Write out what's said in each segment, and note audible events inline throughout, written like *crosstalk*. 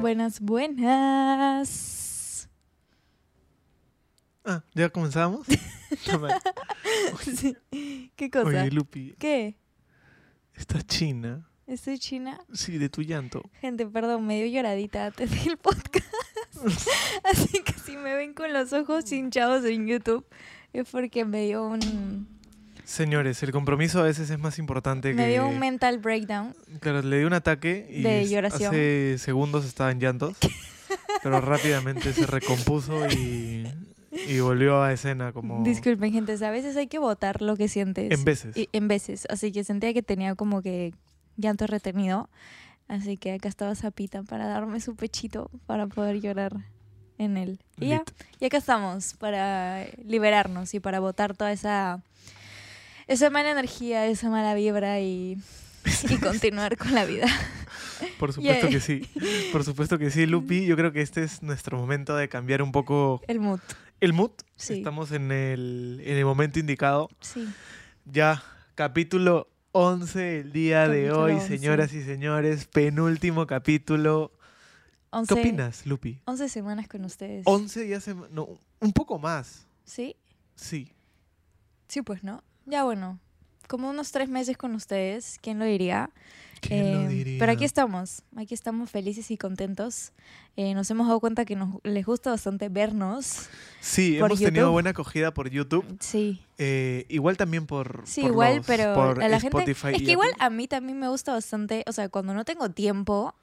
Buenas, buenas. Ah, ¿ya comenzamos? *laughs* *laughs* Sí. ¿Qué cosa? Oye, Lupi, ¿Qué? esta china. ¿Estoy china? Sí, de tu llanto. Gente, perdón, me dio lloradita antes del podcast. *laughs* Así que si me ven con los ojos hinchados en YouTube, es porque me dio un, Señores, el compromiso a veces es más importante me que... dio un mental breakdown. Claro, le dio un ataque y De lloración. hace segundos estaba en llantos, pero rápidamente se recompuso y, y volvió a escena como... Disculpen, gente, a veces hay que votar lo que sientes. En veces. Y- en veces. Así que sentía que tenía como que llanto retenido. Así que acá estaba Zapita para darme su pechito para poder llorar en él. Y ya, y acá estamos para liberarnos y para botar toda esa, esa mala energía, esa mala vibra y, y *laughs* continuar con la vida. Por supuesto que sí. Por supuesto que sí, Lupi. Yo creo que este es nuestro momento de cambiar un poco El mood. el mood. Sí. Estamos en el, en el momento indicado. Sí. Ya, capítulo 11 el día de hoy, 11. señoras y señores. Penúltimo capítulo. ¿Qué 11, opinas, Lupi? 11 semanas con ustedes. 11 ya se... No, un poco más. ¿Sí? Sí. Sí, pues, ¿no? Ya bueno, como unos tres meses con ustedes, ¿quién lo diría? ¿Quién lo Eh, diría? Pero aquí estamos, aquí estamos felices y contentos. Eh, nos hemos dado cuenta que nos les gusta bastante vernos. Sí, por hemos tenido buena acogida por YouTube. Sí, eh, igual también por, sí, por igual, los- pero por a la gente... Spotify Es que igual a mí también me gusta bastante, o sea, cuando no tengo tiempo,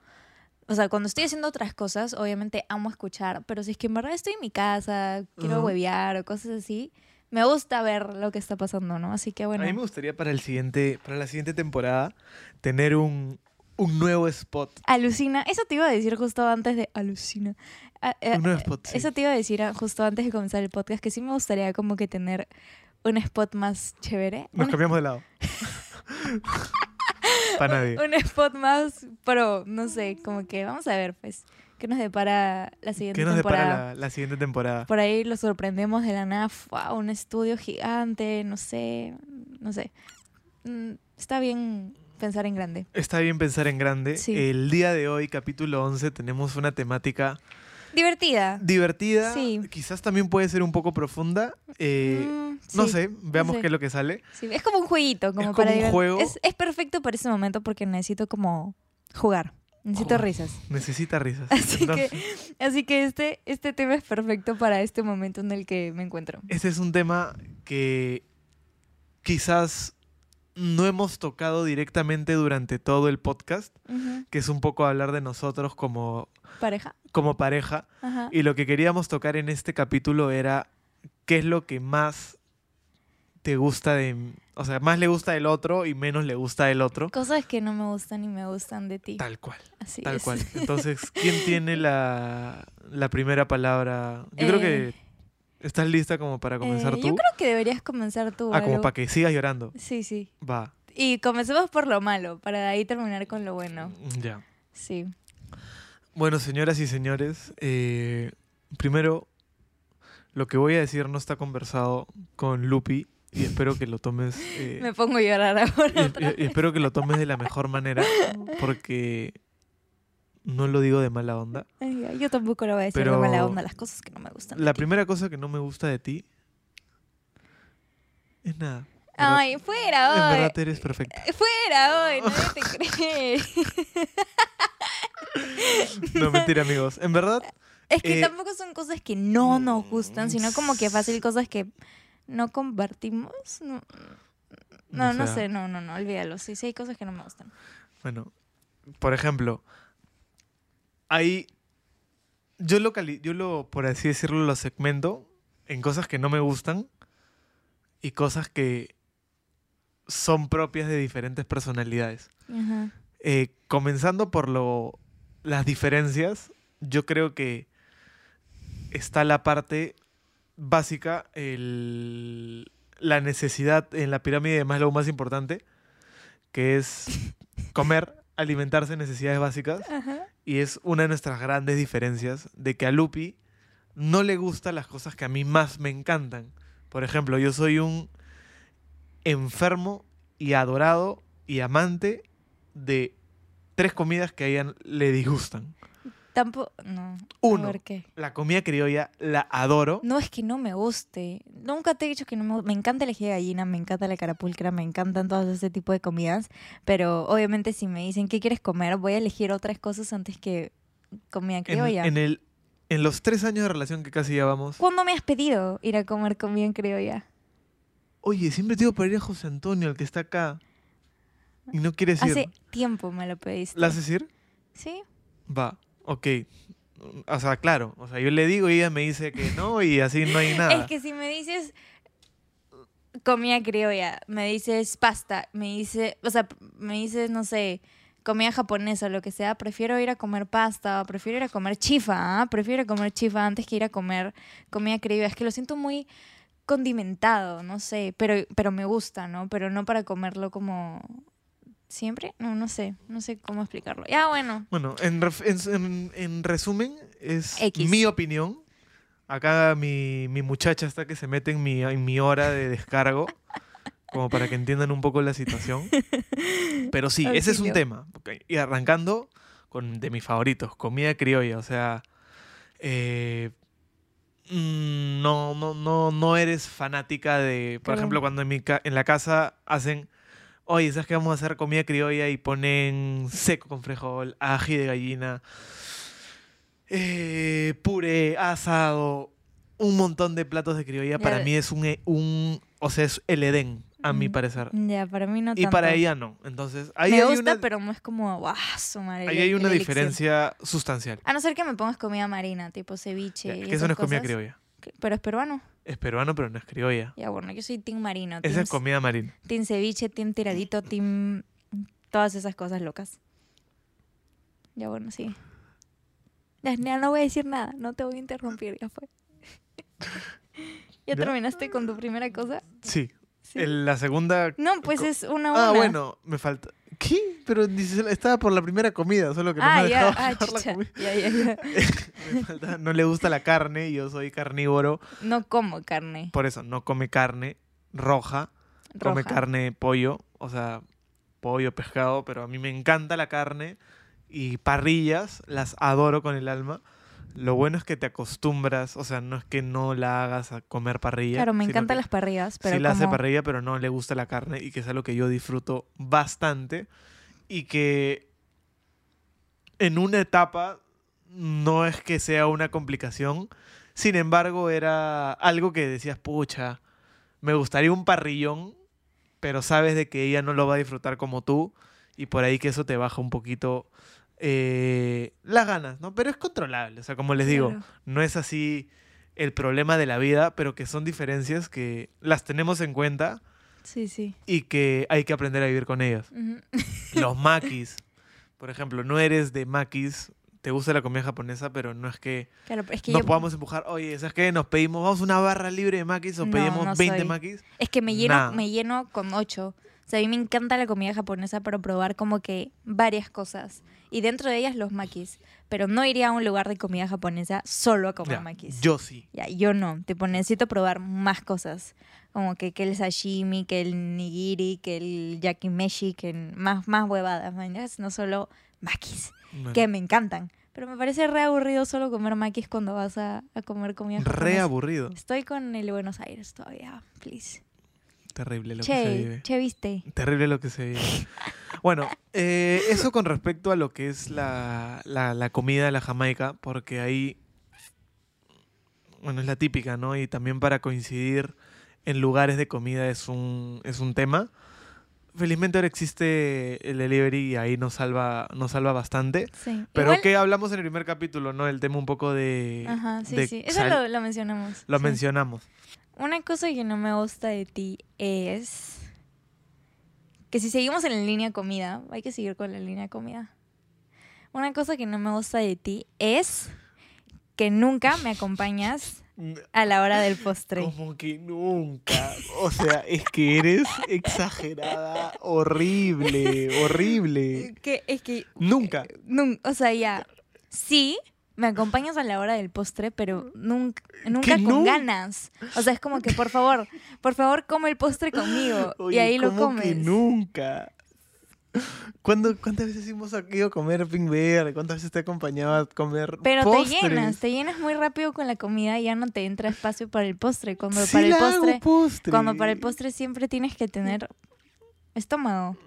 o sea, cuando estoy haciendo otras cosas, obviamente amo escuchar, pero si es que en verdad estoy en mi casa, quiero Ajá. huevear o cosas así, me gusta ver lo que está pasando, ¿no? Así que bueno. A mí me gustaría para el siguiente, para la siguiente temporada tener un, un nuevo spot. Alucina, eso te iba a decir justo antes de alucina. Ah, eh, Un nuevo spot, sí. Eso te iba a decir ah, justo antes de comenzar el podcast, que sí me gustaría como que tener un spot más chévere. Nos Un, cambiamos de lado. *laughs* para nadie. un spot más pro, no sé, como que vamos a ver, pues, qué nos depara la siguiente ¿Qué nos temporada. depara la, la siguiente temporada? Por ahí lo sorprendemos de la nada, ¡fua! un estudio gigante, no sé, no sé. Mm, Está bien pensar en grande. Está bien pensar en grande. Sí. El día de hoy, capítulo 11, tenemos una temática Divertida. divertida. Sí. Quizás también puede ser un poco profunda. eh, Mm, No sé, veamos sé. qué es lo que sale. Sí, es como un jueguito, como como para un juego. Es, es perfecto para ese momento porque necesito como jugar. Necesito risas. Necesita risas. *laughs* Así Entonces, que, así que este, este tema es perfecto para este momento en el que me encuentro. Este es un tema que quizás no hemos tocado directamente durante todo el podcast, que es un poco hablar de nosotros como, Pareja. como pareja. Ajá. Y lo que queríamos tocar en este capítulo era qué es lo que más te gusta de... O sea, más le gusta del otro y menos le gusta del otro. Cosas que no me gustan y me gustan de ti. Tal cual, Así tal es. cual. *laughs* Entonces, ¿quién tiene la, la primera palabra? Yo creo que Eh, estás lista como para comenzar Eh, tú. Yo creo que deberías comenzar tú. Ah, como para que sigas llorando. Sí, sí. Va, Y comencemos por lo malo, para de ahí terminar con lo bueno. ya. Sí. Bueno, señoras y señores, eh, primero, lo que voy a decir no está conversado con Lupi y espero que lo tomes... eh, Me pongo a llorar ahora. y- espero que lo tomes de la mejor manera porque no lo digo de mala onda. Yo tampoco lo voy a decir de mala onda, las cosas que no me gustan. La primera cosa que no me gusta de ti es nada. ¿verdad? Ay, fuera en hoy. verdad eres perfecta. Fuera hoy, nadie te *laughs* cree. No, mentira, amigos. En verdad, Es que Eh, tampoco son cosas que no nos gustan, sino como que fácil cosas que no compartimos. No, no, O no sé, no, no, no, olvídalo. Sí, sí hay cosas que no me gustan. Bueno, por ejemplo, hay. Yo lo, cali- yo lo, por así decirlo, lo segmento en cosas que no me gustan y cosas que son propias de diferentes personalidades. Ajá. Eh, comenzando por lo, las diferencias, yo creo que está la parte básica, el- la necesidad en la pirámide de Maslow más importante, que es *laughs* comer, alimentarse, necesidades básicas. Ajá. Y es una de nuestras grandes diferencias de que a Lupi no le gustan las cosas que a mí más me encantan. Por ejemplo, yo soy un enfermo y adorado y amante de tres comidas que a ella le disgustan. Tampoco. No. Uno. Qué. La comida criolla la adoro. No es que no me guste. Nunca te he dicho que no me guste. Me encanta el eje de gallina, me encanta la carapulcra, me encantan todos ese tipo de comidas. Pero obviamente si me dicen qué quieres comer, voy a elegir otras cosas antes que comida criolla. en el, en los tres años de relación que casi llevamos. ¿Cuándo me has pedido ir a comer comida criolla? Oye, siempre te digo para ir a José Antonio, el que está acá. Y no quieres ir. Hace tiempo me lo pediste. ¿La haces ir? ¿Sí? Va, ok. O sea, claro. O sea, yo le digo y ella me dice que no y así no hay nada. *laughs* Es que si me dices comida criolla, me dices pasta, me dice, o sea, me dices, no sé, comida japonesa o lo que sea, prefiero ir a comer pasta, prefiero ir a comer chifa, ¿ah? prefiero ir a comer chifa antes que ir a comer comida criolla. Es que lo siento muy condimentado, no sé, pero, pero me gusta, ¿no? Pero no para comerlo como siempre, no, no sé, no sé cómo explicarlo. Ya, bueno, Bueno, en, ref- en- en- en resumen, es X. mi opinión. Acá mi, mi muchacha está que se mete en mi, en mi hora de descargo, *laughs* como para que entiendan un poco la situación. Pero sí, ese es un Auxilio. tema. Y arrancando con de mis favoritos, comida criolla. O sea, eh, mm, no, no, no, no eres fanática de, por ejemplo, cuando en, mi ca- en la casa hacen, oye, ¿sabes qué vamos a hacer comida criolla? Y ponen seco con frijol, ají de gallina, eh, puré, asado, un montón de platos de criolla. Para mí es un, e- un, o sea, es el Edén, a mi Mm, parecer. ya, para mí no Y tanto. para ella no. Entonces, ahí me hay gusta, una, pero no es como, guau, su madre, ahí hay una el elixir". diferencia sustancial. A no ser que me pongas comida marina, tipo ceviche. Ya, y que eso no es comida criolla. Pero es peruano. Es peruano, pero no es criolla. Ya bueno, yo soy team marino. Esa es comida marina. team ceviche, team tiradito, team... Todas esas cosas locas. Ya bueno, sí. Ya, no voy a decir nada, no te voy a interrumpir, ya fue. *laughs* ¿Ya, ¿Ya? terminaste con tu primera cosa? Sí. Sí. El- la segunda. No, pues es una Ah, una. bueno, me falta. ¿Qué? Pero estaba por la primera comida, solo que no ah, me ya, dejaba ah, la comida. Ya, ya, ya. *laughs* Me falta- no le gusta la carne, yo soy carnívoro, No como carne por eso no come carne roja, come roja. carne pollo, o sea, pollo, pescado, pero a mí me encanta la carne y parrillas, las adoro con el alma. Lo bueno es que te acostumbras, o sea, no es que no la hagas a comer parrilla. Claro, me encantan las parrillas, pero sí la hace parrilla, pero no le gusta la carne y que es algo que yo disfruto bastante y que en una etapa no es que sea una complicación, sin embargo era algo que decías, pucha, me gustaría un parrillón, pero sabes de que ella no lo va a disfrutar como tú y por ahí que eso te baja un poquito eh, las ganas, ¿no? Pero es controlable, o sea, como les digo, Claro. no es así el problema de la vida, pero que son diferencias que las tenemos en cuenta Sí, sí. y que hay que aprender a vivir con ellas. *laughs* Los maquis, por ejemplo, no eres de maquis, te gusta la comida japonesa, pero no es que Claro, es que nos yo... podamos empujar, oye, ¿sabes qué? Nos pedimos, vamos una barra libre de maquis o No, pedimos no 20 soy. maquis. Es que me lleno, Nada. me lleno con ocho. O sea, a mí me encanta la comida japonesa, pero probar como que varias cosas. Y dentro de ellas los makis. Pero no iría a un lugar de comida japonesa solo a comer Ya, makis. yo sí. Ya, yo no. Tipo, necesito probar más cosas. Como que, que el sashimi, que el nigiri, que el yakimeshi, que más, más huevadas. No solo makis, Que me encantan. Pero me parece re aburrido solo comer makis cuando vas a, a comer comida re aburrido. Estoy con el Buenos Aires todavía, please. Terrible lo que se vive. che, viste. Terrible lo que se vive. *laughs* Bueno, eh, eso con respecto a lo que es la, la- la comida de la Jamaica, porque ahí, bueno, es la típica, ¿no? Y también para coincidir en lugares de comida es un, es un tema. Felizmente ahora existe el delivery y ahí nos salva, nos salva bastante. Sí. Pero Igual- que hablamos en el primer capítulo, ¿no? El tema un poco de... Ajá, sí, de sí. Eso lo, lo mencionamos. lo sí. mencionamos. Una cosa que no me gusta de ti es que si seguimos en la línea comida, hay que seguir con la línea comida. Una cosa que no me gusta de ti es que nunca me acompañas a la hora del *laughs* postre. Como que nunca. O sea, es que eres exagerada, horrible, horrible. Que es que Nunca. nun- o sea, ya sí me acompañas a la hora del postre, pero nunca nunca con no? ganas. O sea, es como que por favor, por favor come el postre conmigo *laughs* y ahí lo ¿cómo comes. que nunca? ¿Cuándo- ¿Cuántas veces hemos ido a comer pink? ¿Cuántas veces te acompañaba a comer Pero postres? te llenas, te llenas muy rápido con la comida y ya no te entra espacio para el postre. Cuando Sí para el postre, postre. cuando para el postre siempre tienes que tener estómago.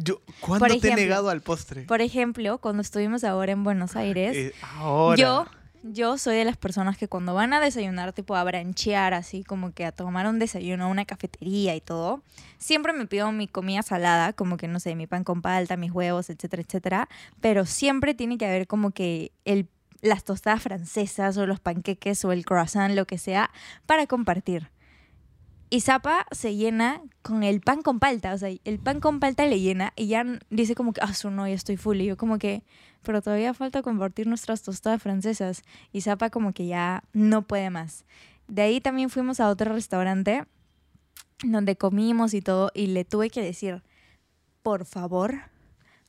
Yo, ¿Cuándo te he negado al postre? Por ejemplo, cuando estuvimos ahora en Buenos Aires, Eh, ahora. yo, yo soy de las personas que cuando van a desayunar, tipo a branchear, así como que a tomar un desayuno a una cafetería y todo, siempre me pido mi comida salada, como que no sé, mi pan con palta, mis huevos, etcétera, etcétera. Pero siempre tiene que haber como que el, las tostadas francesas o los panqueques o el croissant, lo que sea, para compartir. Y Zapa se llena con el pan con palta, o sea, el pan con palta le llena y ya dice como que, ah, su no, ya estoy full. Y yo como que, pero todavía falta compartir nuestras tostadas francesas. Y Zapa como que ya no puede más. De ahí también fuimos a otro restaurante donde comimos y todo y le tuve que decir, por favor,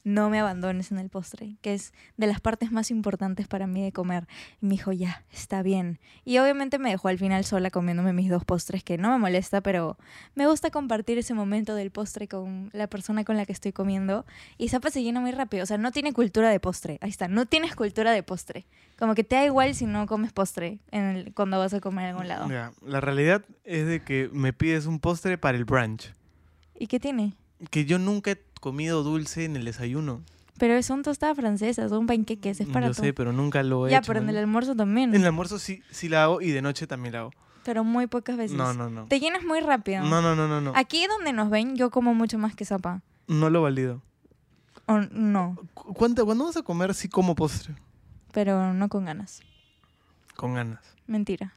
no me abandones en el postre, que es de las partes más importantes para mí de comer. Y me dijo, ya, está bien. Y obviamente me dejó al final sola comiéndome mis dos postres, que no me molesta, pero me gusta compartir ese momento del postre con la persona con la que estoy comiendo. Y Zapa se llena muy rápido, o sea, no tiene cultura de postre. Ahí está, no tienes cultura de postre. Como que te da igual si no comes postre en el- cuando vas a comer a algún lado. Ya, la realidad es de que me pides un postre para el brunch. ¿Y qué tiene? Que yo nunca he comido dulce en el desayuno. Pero son tostadas francesas, son panqueques, es para yo todo. sé, pero nunca lo he ya, hecho. pero en el almuerzo también. En el almuerzo sí, sí la hago y de noche también la hago. Pero muy pocas veces. No, no, no. Te llenas muy rápido. No, no, no, no, no. Aquí donde nos ven, yo como mucho más que Zapa. No lo valido. O no, Cu- ¿Cuánto, ¿Cuándo vas a comer sí como postre? pero no con ganas. Con ganas. Mentira.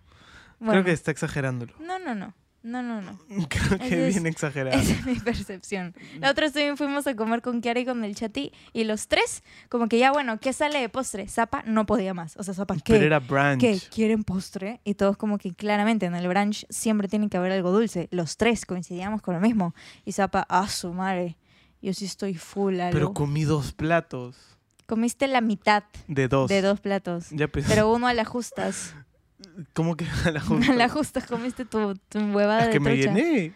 Creo que está exagerándolo. No, no, no. No, no, no. *laughs* Creo que es- bien exagerado. Esa es mi percepción. La otra vez también fuimos a comer con Kiara y con el Chati y los tres, como que ya, bueno, ¿qué sale de postre? Zapa no podía más. O sea, Zapa, ¿qué? Pero era brunch. ¿Qué? ¿Quieren postre? Y todos como que claramente en el brunch siempre tiene que haber algo dulce. Los tres coincidíamos con lo mismo. Y Zapa, ah, su madre, yo sí estoy full algo. Pero comí dos platos. Comiste la mitad De dos. de dos platos. Ya pues, Pero uno a las justas. ¿Cómo que a la A justa? las justas comiste tu, tu huevada Es de que me trucha. llené.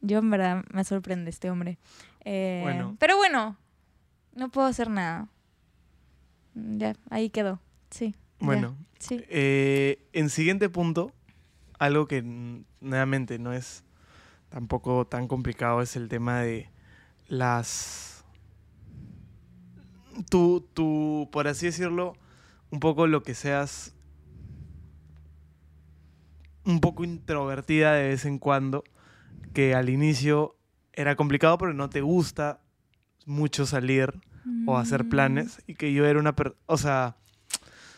Yo en verdad me sorprende este hombre. Eh, Bueno. Pero bueno, no puedo hacer nada. Ya, ahí quedó. Sí. ya, Bueno, sí. eh, en siguiente punto, algo que nuevamente no es tampoco tan complicado es el tema de las... Tu, tu, por así decirlo, un poco lo que seas un poco introvertida de vez en cuando, que al inicio era complicado pero no te gusta mucho salir o hacer Mm. planes y que yo era una o sea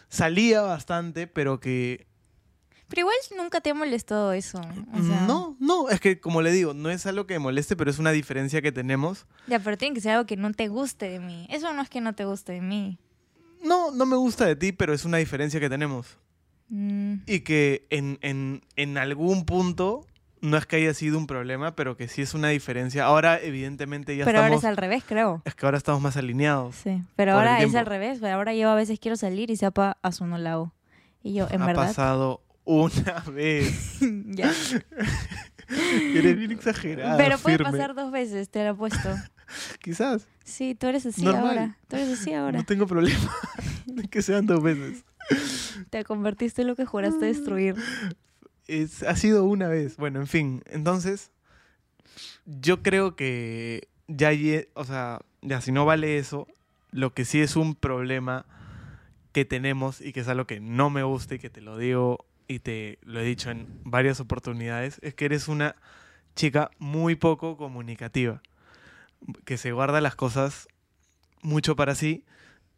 salía bastante pero que Pero igual nunca te ha molestado eso. O sea, no no es que como le digo no es algo que me moleste pero es una diferencia que tenemos Ya, pero tiene que ser algo que no te guste de mí. Eso no es que no te guste de mí. no no me gusta de ti pero es una diferencia que tenemos Mm, y que en, en, en algún punto no es que haya sido un problema pero que sí es una diferencia ahora evidentemente ya pero ahora estamos es al revés, creo. es que ahora estamos más alineados Sí, pero ahora es al revés. Ahora yo a veces quiero salir y Zapa a su no la hago. Y yo, en ha verdad. pasado una *laughs* vez *laughs* ya. *laughs* eres bien exagerada Pero puede firme. pasar dos veces, te lo apuesto. quizás Sí, tú eres así Normal. ahora. Tú eres así ahora. No tengo problema de que sean dos veces. *laughs* Te convertiste en lo que juraste destruir. Es, ha sido una vez. Bueno, en fin. Entonces, yo creo que ya, o sea, ya si no vale eso, lo que sí es un problema que tenemos y que es algo que no me gusta y que te lo digo y te lo he dicho en varias oportunidades, es que eres una chica muy poco comunicativa, que se guarda las cosas mucho para sí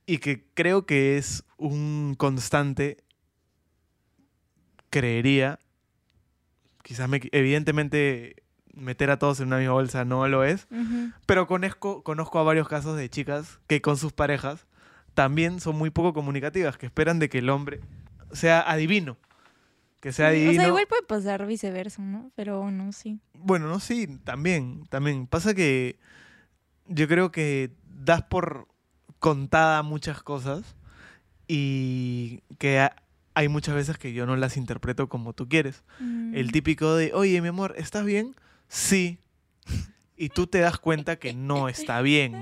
y que creo que es un constante, creería, quizás me, evidentemente meter a todos en una misma bolsa no lo es, pero conozco, conozco a varios casos de chicas que con sus parejas también son muy poco comunicativas, que esperan de que el hombre sea adivino. Que sea Sí, adivino. O sea, igual puede pasar viceversa, ¿no? Pero bueno, sí. Bueno, no, sí, también, también. Pasa que yo creo que das por contada muchas cosas y que ha- hay muchas veces que yo no las interpreto como tú quieres. El Mm. típico de, oye, mi amor, ¿estás bien? Sí. y tú te das cuenta que no está bien.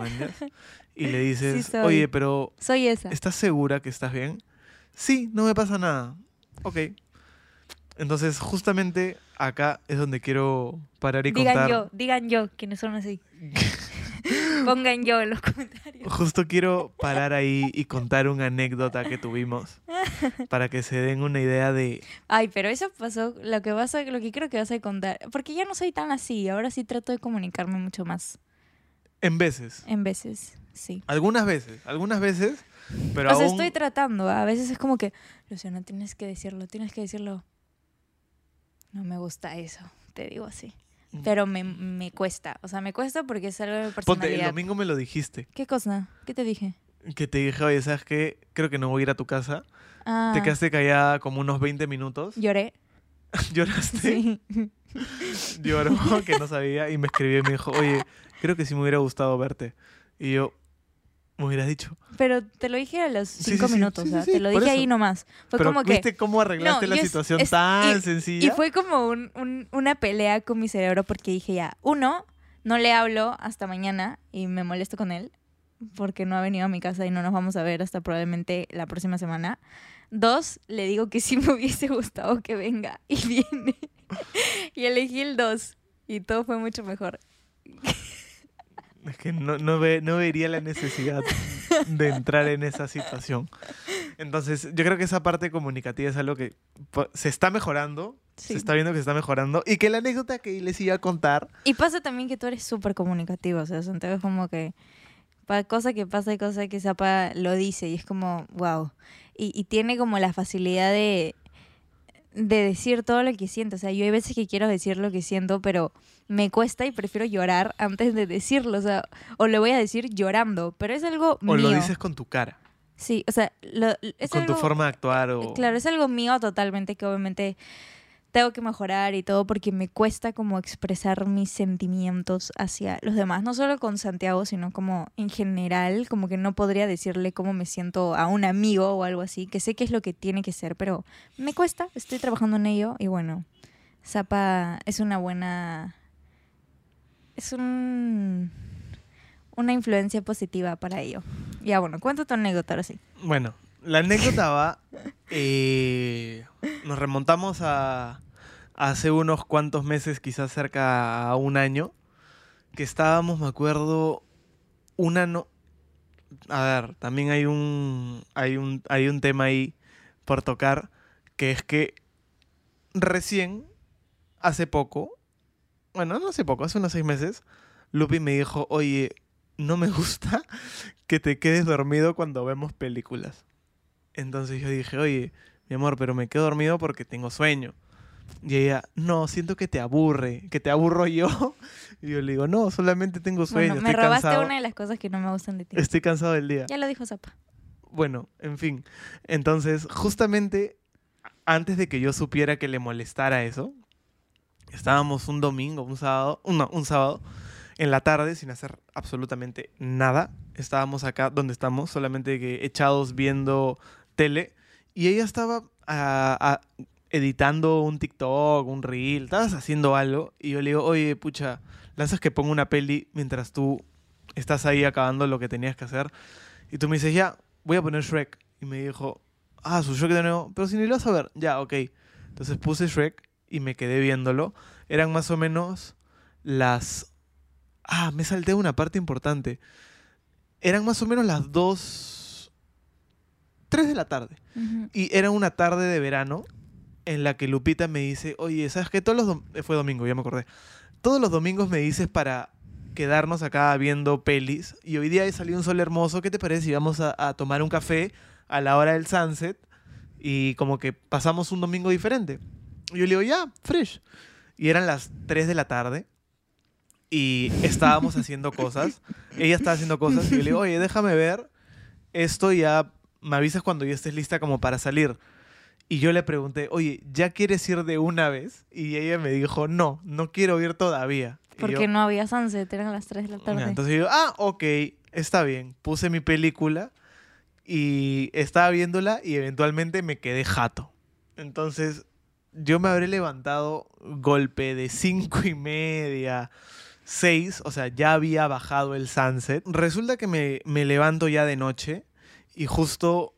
Y le dices, soy. oye, pero Soy esa. ¿estás segura que estás bien? Sí, no me pasa nada. Ok. Entonces, justamente acá es donde quiero parar y Digan contar. yo, digan yo, quienes son así. *laughs* *laughs* Pongan yo en los comentarios. Justo quiero parar ahí y contar una anécdota que tuvimos *laughs* para que se den una idea de Ay, pero eso pasó, lo que vas a, lo que creo que vas a contar, porque ya no soy tan así, ahora sí trato de comunicarme mucho más, en veces, en veces, sí. algunas veces, algunas veces, pero o sea, aún estoy tratando, a veces es como que, Luciana, tienes que decirlo, tienes que decirlo. No me gusta eso, te digo así. Pero me, me cuesta, o sea, me cuesta porque es algo de mi Ponte, el personalidad. domingo me lo dijiste, ¿Qué cosa? ¿Qué te dije? que te dije, oye, ¿sabes qué? Creo que no voy a ir a tu casa. Ah, Te quedaste callada como unos 20 minutos. *laughs* lloré. Lloraste, Sí. lloró, que no sabía, y me escribió y me dijo, oye, creo que sí me hubiera gustado verte. Y yo, me hubieras dicho. Pero te lo dije a los cinco sí, sí, minutos, sí, o sea, te lo dije eso. ahí nomás. Fue Pero como que... ¿viste cómo arreglaste No, la situación es- tan y- sencilla? Y fue como un- un- una pelea con mi cerebro porque dije ya, uno, no le hablo hasta mañana y me molesto con él porque no ha venido a mi casa y no nos vamos a ver hasta probablemente la próxima semana. Dos, le digo que sí me hubiese gustado que venga y *laughs* viene. y elegí el dos y todo fue mucho mejor. Es que no, no, ve- no vería la necesidad de entrar en esa situación. Entonces, yo creo que esa parte comunicativa es algo que se está mejorando, Sí. se está viendo que se está mejorando, y que la anécdota que les iba a contar, Y pasa también que tú eres súper comunicativo, o sea, entonces como que cosa que pasa y cosa que Zapa lo dice y es como, wow. Y, y tiene como la facilidad de, de decir todo lo que siento. O sea, yo hay veces que quiero decir lo que siento, pero me cuesta y prefiero llorar antes de decirlo. O sea, o lo voy a decir llorando, pero es algo o mío. lo dices con tu cara, Sí, o sea, lo- es con tu forma de actuar, o... Claro, es algo mío totalmente que obviamente tengo que mejorar y todo porque me cuesta como expresar mis sentimientos hacia los demás, no solo con Santiago, sino como en general, como que no podría decirle cómo me siento a un amigo o algo así, que sé que es lo que tiene que ser, pero me cuesta, estoy trabajando en ello y bueno, Zapa es una buena... es un... una influencia positiva para ello. Ya bueno, cuenta tu anécdota ahora sí. Bueno, la anécdota va. eh, nos remontamos a, hace unos cuantos meses, quizás cerca a un año, que estábamos, me acuerdo, una no. A ver, también hay un, hay un, hay un tema ahí por tocar, que es que recién, hace poco, bueno, no hace poco, hace unos seis meses, Lupi me dijo, oye, no me gusta que te quedes dormido cuando vemos películas. Entonces yo dije, oye, mi amor, pero me quedo dormido porque tengo sueño. Y ella, no, siento que te aburre, que te aburro yo. *laughs* Y yo le digo, no, solamente tengo sueño, Bueno, me estoy robaste cansado. una de las cosas que no me gustan de ti. Estoy cansado del día. Ya lo dijo Zapa. Bueno, en fin. Entonces, justamente antes de que yo supiera que le molestara eso, estábamos un domingo, un sábado, un- no, un sábado, en la tarde, sin hacer absolutamente nada. Estábamos acá donde estamos, solamente que echados viendo tele. Y ella estaba ah, ah, editando un TikTok, un reel, estabas haciendo algo. Y yo le digo, oye, pucha, lanzas que pongo una peli mientras tú estás ahí acabando lo que tenías que hacer. Y tú me dices, ya, voy a poner Shrek. Y me dijo, ah, su Shrek de nuevo. Pero si ni lo vas a ver, ya, ok. Entonces puse Shrek y me quedé viéndolo. Eran más o menos las... Ah, me salté una parte importante. Eran más o menos las dos... Tres de la tarde. Y era una tarde de verano en la que Lupita me dice, oye, ¿sabes qué? Todos los dom- eh, fue domingo, ya me acordé. Todos los domingos me dices para quedarnos acá viendo pelis y hoy día salió un sol hermoso, ¿qué te parece si vamos a, a tomar un café a la hora del sunset y como que pasamos un domingo diferente? Y yo le digo, ya, fresh. Y eran las 3 de la tarde y estábamos haciendo cosas. Ella estaba haciendo cosas y yo le digo, oye, déjame ver esto ya me avisas cuando ya estés lista como para salir. Y yo le pregunté, oye, ¿ya quieres ir de una vez? Y ella me dijo, no, no quiero ir todavía. Porque yo, no había sunset, eran las 3 de la "Ya". tarde. Entonces yo, ah, ok, está bien. Puse mi película y estaba viéndola y eventualmente me quedé jato. Entonces yo me habré levantado golpe de cinco y media, 6, o sea, ya había bajado el sunset. Resulta que me, me levanto ya de noche y justo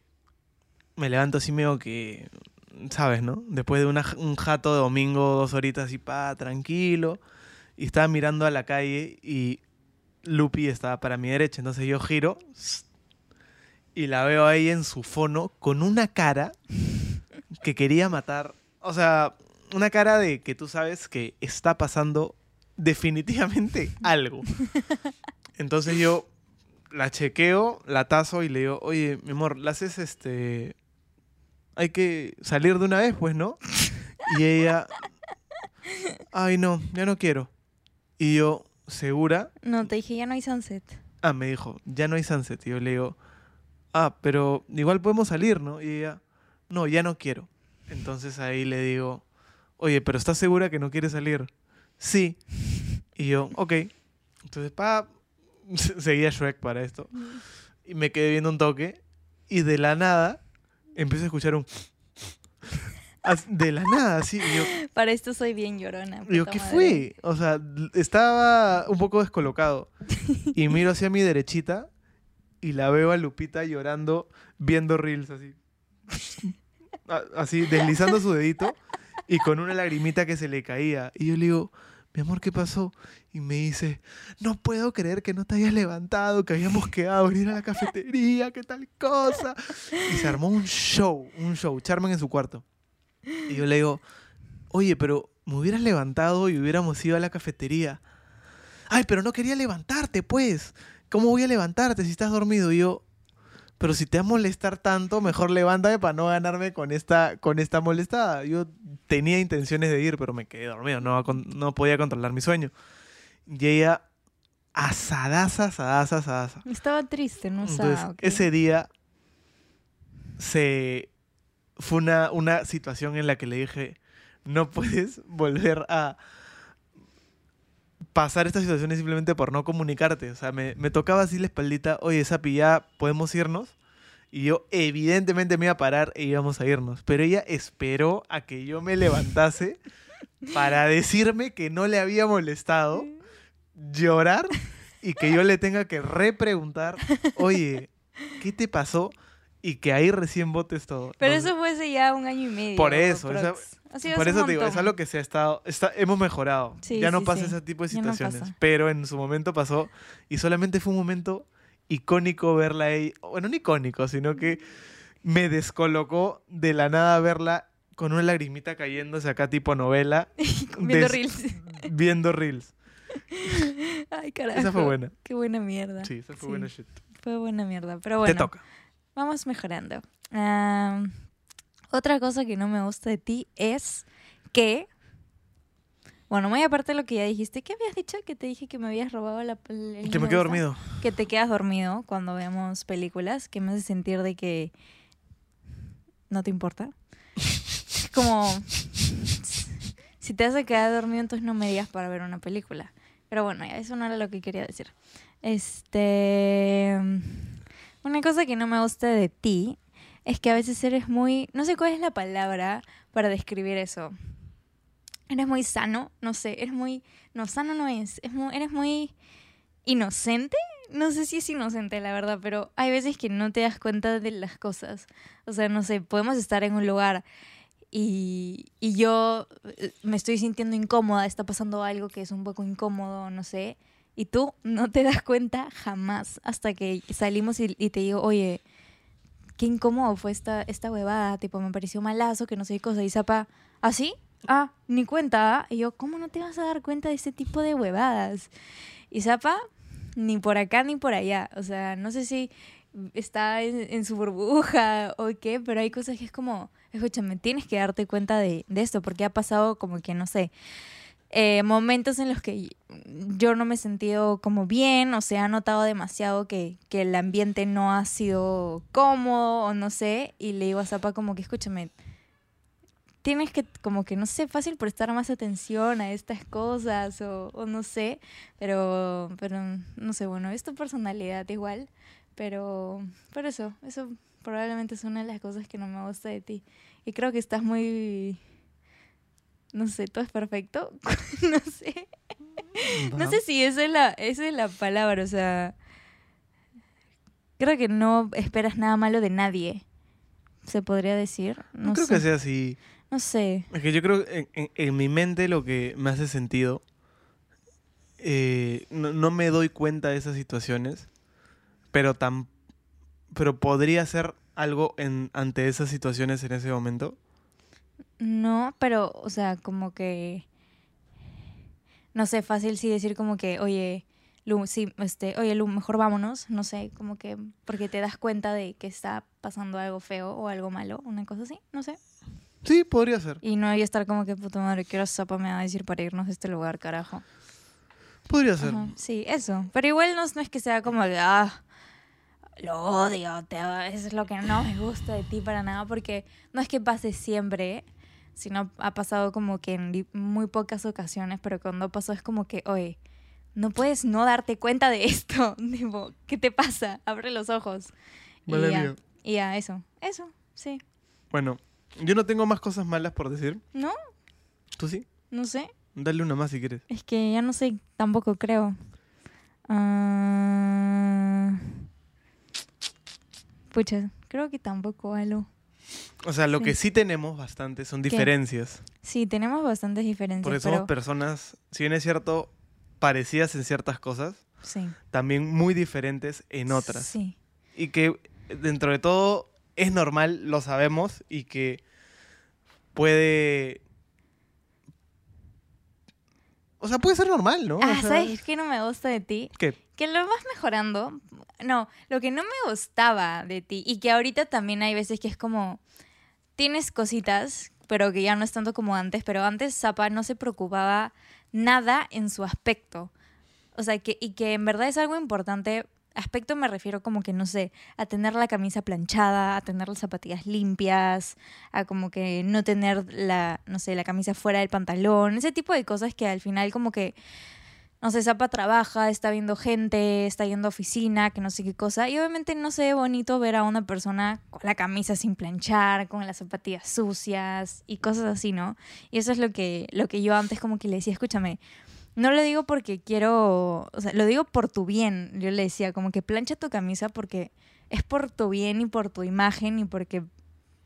me levanto así medio que, ¿sabes, no? Después de una- un jato de domingo, dos horitas así, pa, tranquilo. Y estaba mirando a la calle y Lupi estaba para mi derecha. Entonces yo giro y la veo ahí en su fono con una cara que quería matar. O sea, una cara de que tú sabes que está pasando definitivamente algo. *laughs* Entonces yo la chequeo, la tazo y le digo, oye, mi amor, la haces este. Hay que salir de una vez, pues, ¿no? Y ella. Ay, no, ya no quiero. Y yo, ¿segura? No, te dije, ya no hay sunset. Ah, me dijo, ya no hay sunset. Y yo le digo, ah, pero igual podemos salir, ¿no? Y ella, no, ya no quiero. Entonces ahí le digo, oye, pero ¿estás segura que no quieres salir? Sí. Y yo, ok. Entonces, pa, *laughs* seguía Shrek para esto. Y me quedé viendo un toque. Y de la nada, empiezo a escuchar un... *laughs* De la nada, así. Yo, Para esto soy bien llorona. puta ¿qué fue? O sea, estaba un poco descolocado. Y *laughs* miro hacia mi derechita y la veo a Lupita llorando, viendo reels así. Así, deslizando su dedito y con una lagrimita que se le caía. Y yo le digo, mi amor, ¿qué pasó? Y me dice, no puedo creer que no te hayas levantado, que habíamos *laughs* quedado en ir a la cafetería, qué tal cosa. Y se armó un show, un show, Charman en su cuarto. Y yo le digo, oye, pero me hubieras levantado y hubiéramos ido a la cafetería. Ay, pero no quería levantarte, pues. ¿Cómo voy a levantarte si estás dormido? Y yo, pero si te va a molestar tanto, mejor levántame para no ganarme con esta, con esta molestada. Yo tenía intenciones de ir, pero me quedé dormido, no, no podía controlar mi sueño. Y ella, asadaza, asadaza, asadaza. Estaba triste, no Entonces, sabía. ese día se fue una, una situación en la que le dije, no puedes volver a pasar estas situaciones simplemente por no comunicarte. O sea, me, tocaba así la espaldita, oye, Sapi, ya podemos irnos. Y yo evidentemente me iba a parar e íbamos a irnos. Pero ella esperó a que yo me levantase para decirme que no le había molestado, llorar y que yo le tenga que repreguntar, oye, ¿qué te pasó? Y que ahí recién votes todo. Pero Entonces, eso fue hace ya un año y medio. Por eso, esa- por eso te digo, es algo que se ha estado, está, hemos mejorado. Sí, ya no sí, pasa sí. ese tipo de no situaciones. pero en su momento pasó y solamente fue un momento icónico verla ahí. Bueno, no icónico, sino que me descolocó de la nada verla con una lagrimita cayéndose acá tipo novela. *laughs* Viendo reels. Viendo reels. *laughs* Ay, carajo. Esa fue buena. Qué buena mierda. Sí, esa fue buena shit. Fue buena mierda. Pero bueno, Te toca. Vamos mejorando. Otra cosa que no me gusta de ti es que. Bueno, muy aparte de lo que ya dijiste, ¿qué habías dicho? Que te dije que me habías robado la. el- Que me quedo dormido. Que te quedas dormido cuando vemos películas, que me hace sentir de que. No te importa. Como. Si te hace quedar dormido, entonces no me digas para ver una película. Pero bueno, eso no era lo que quería decir. Este. Una cosa que no me gusta de ti es que a veces eres muy. No sé cuál es la palabra para describir eso. Eres muy sano, no sé, eres muy. No, sano no es. muy, eres muy inocente. No sé si es inocente, la verdad, pero hay veces que no te das cuenta de las cosas. O sea, no sé, podemos estar en un lugar y, y yo eh, me estoy sintiendo incómoda, está pasando algo que es un poco incómodo, no sé, y tú no te das cuenta jamás hasta que salimos y, te digo, oye, qué incómodo fue esta, esta huevada, tipo, me pareció malazo, que no sé qué cosa, y Zapa, ¿ah, sí? Ah, ni cuenta, ¿ah?". y yo, ¿cómo no te vas a dar cuenta de este tipo de huevadas? Y Zapa, ni por acá ni por allá, o sea, no sé si está en, en su burbuja o qué, pero hay cosas que es como, escúchame, tienes que darte cuenta de, de esto, porque ha pasado como que, no sé, eh, momentos en los que yo no me he sentido como bien, o sea, ha notado demasiado que, que el ambiente no ha sido cómodo, o no sé, y le digo a Zapa como que, escúchame, tienes que, como que, no sé, fácil prestar más atención a estas cosas, o, o no sé, pero, pero, no sé, bueno, es tu personalidad igual, pero, pero eso, eso probablemente es una de las cosas que no me gusta de ti. Y creo que estás muy, no sé, todo es perfecto, *laughs* no sé. No sé si esa es la, esa es la palabra, o sea. Creo que no esperas nada malo de nadie. Se podría decir. No, No creo sé. que sea así. No sé. Es que yo creo que en, en- en mi mente lo que me hace sentido, eh, no, no me doy cuenta de esas situaciones, pero, tan, pero podría ser algo en, ante esas situaciones en ese momento. No, pero, o sea, como que. No sé, fácil sí decir como que, oye, Lu, sí, este, oye, Lu, mejor vámonos. No sé, como que. Porque te das cuenta de que está pasando algo feo o algo malo, una cosa así, no sé. Sí, podría ser. Y no hay estar como que, puta madre, ¿qué hora Zapa me va a decir para irnos de este lugar, carajo? Podría ser. Ajá, sí, eso. Pero igual no, no es que sea como que, ah, lo odio, te, eso es lo que no me gusta de ti para nada, porque no es que pase siempre, sino ha pasado como que en muy pocas ocasiones, pero cuando pasó es como que, oye, no puedes no darte cuenta de esto. *laughs* Tipo, ¿qué te pasa? Abre los ojos. Vale, y ya, y ya, eso, eso, sí. Bueno, yo no tengo más cosas malas por decir. ¿No? ¿Tú sí? No sé. Dale una más si quieres. Es que ya no sé, tampoco creo. Ah, Pucha, creo que tampoco, Alu. O sea, lo Sí. que sí tenemos bastante son diferencias. Sí, tenemos bastantes diferencias, Porque pero... somos personas, si bien es cierto, parecidas en ciertas cosas, Sí. también muy diferentes en otras. Sí. Y que dentro de todo es normal, lo sabemos, y que puede... O sea, puede ser normal, ¿no? O Ah, sea, ¿sabes qué no me gusta de ti? ¿Qué? Que lo vas mejorando. No, lo que no me gustaba de ti y que ahorita también hay veces que es como tienes cositas, pero que ya no es tanto como antes, pero antes Zapa no se preocupaba nada en su aspecto. O sea, que y que en verdad es algo importante. Aspecto me refiero como que, no sé, a tener la camisa planchada, a tener las zapatillas limpias, a como que no tener la, no sé, la camisa fuera del pantalón, ese tipo de cosas que al final como que no sé, Zapa trabaja, está viendo gente, está yendo a oficina, que no sé qué cosa. Y obviamente no se ve bonito ver a una persona con la camisa sin planchar, con las zapatillas sucias y cosas así, ¿no? Y eso es lo que, lo que yo antes como que le decía, escúchame, no lo digo porque quiero, o sea, lo digo por tu bien. Yo le decía, como que plancha tu camisa porque es por tu bien y por tu imagen y porque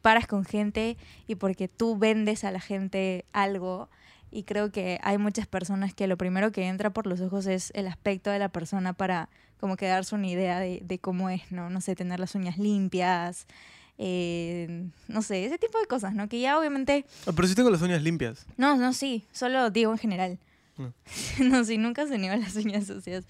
paras con gente y porque tú vendes a la gente algo. Y creo que hay muchas personas que lo primero que entra por los ojos es el aspecto de la persona para como que darse una idea de, de cómo es, ¿no? No sé, tener las uñas limpias, eh, no sé, ese tipo de cosas, ¿no? Que ya obviamente, Ah, pero sí tengo las uñas limpias. no, no, sí, solo digo en general. No. *laughs* No, sí, nunca se niego las uñas sucias.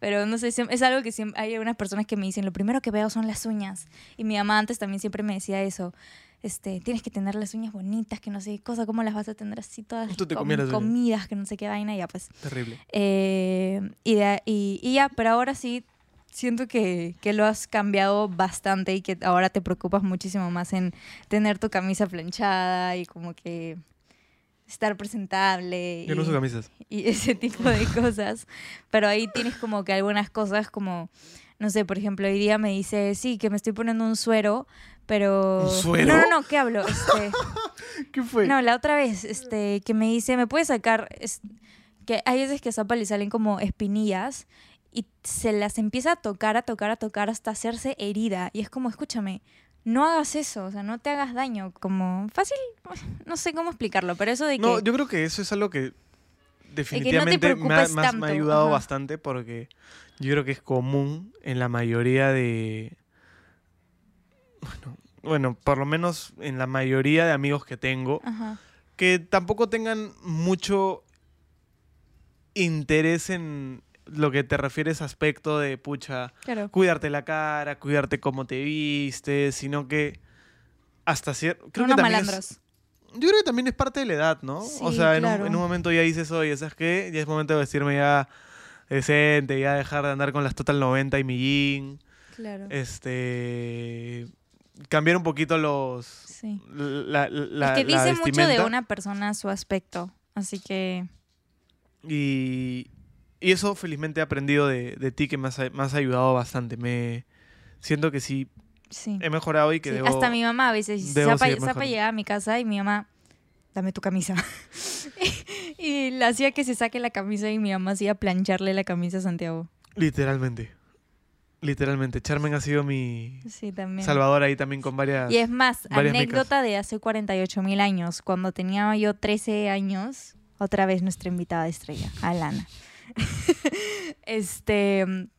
Pero no sé, es algo que siempre, hay unas personas que me dicen, lo primero que veo son las uñas. Y mi mamá antes también siempre me decía eso. Este, tienes que tener las uñas bonitas, que no sé qué cosa, cómo las vas a tener así todas Tú te com- comidas, que no sé qué vaina, ya pues. Terrible. Eh, y, de- y, y ya, pero ahora sí siento que, que lo has cambiado bastante y que ahora te preocupas muchísimo más en tener tu camisa planchada y como que estar presentable. Yo no uso camisas. y ese tipo de *laughs* cosas. Pero ahí tienes como que algunas cosas como, no sé, por ejemplo, hoy día me dice, sí, que me estoy poniendo un suero, pero... ¿Un suero? No, no, no, ¿qué hablo? Este, *laughs* ¿Qué fue? no, la otra vez, este, que me dice, ¿me puedes sacar? Es, que hay veces que a Zapa le salen como espinillas y se las empieza a tocar, a tocar, a tocar hasta hacerse herida. Y es como, escúchame, no hagas eso, o sea, no te hagas daño. Como, fácil, no sé cómo explicarlo, pero eso de que... No, yo creo que eso es algo que definitivamente me, ha, más- me ha ayudado ajá. bastante porque yo creo que es común en la mayoría de... Bueno, bueno, por lo menos en la mayoría de amigos que tengo, Ajá. que tampoco tengan mucho interés en lo que te refieres a aspecto de, pucha, Claro. cuidarte la cara, cuidarte cómo te vistes, sino que hasta cierto... Creo unos que también es- yo creo que también es parte de la edad, ¿no? o sea, en, un, en un momento ya dices, oye, ¿sabes qué? Ya es momento de vestirme ya decente, ya dejar de andar con las Total 90 y mi jean. Claro. Este. Cambiar un poquito los. sí. La, la- es que dice mucho de una persona su aspecto. Así que. Y, y eso felizmente he aprendido de, de ti que me has, me has ayudado bastante. Me siento que sí Sí. he mejorado y que Sí, debo. Hasta mi mamá a veces. Zapa mejorando. llegaba a mi casa y mi mamá, dame tu camisa. *laughs* y le hacía que se saque la camisa y mi mamá hacía plancharle la camisa a Santiago. Literalmente. Literalmente. Charmen ha sido mi Sí, también. salvador ahí también con varias... Y es más, anécdota de hace 48 mil años, cuando tenía yo 13 años, otra vez nuestra invitada estrella, Alana. *laughs* este, en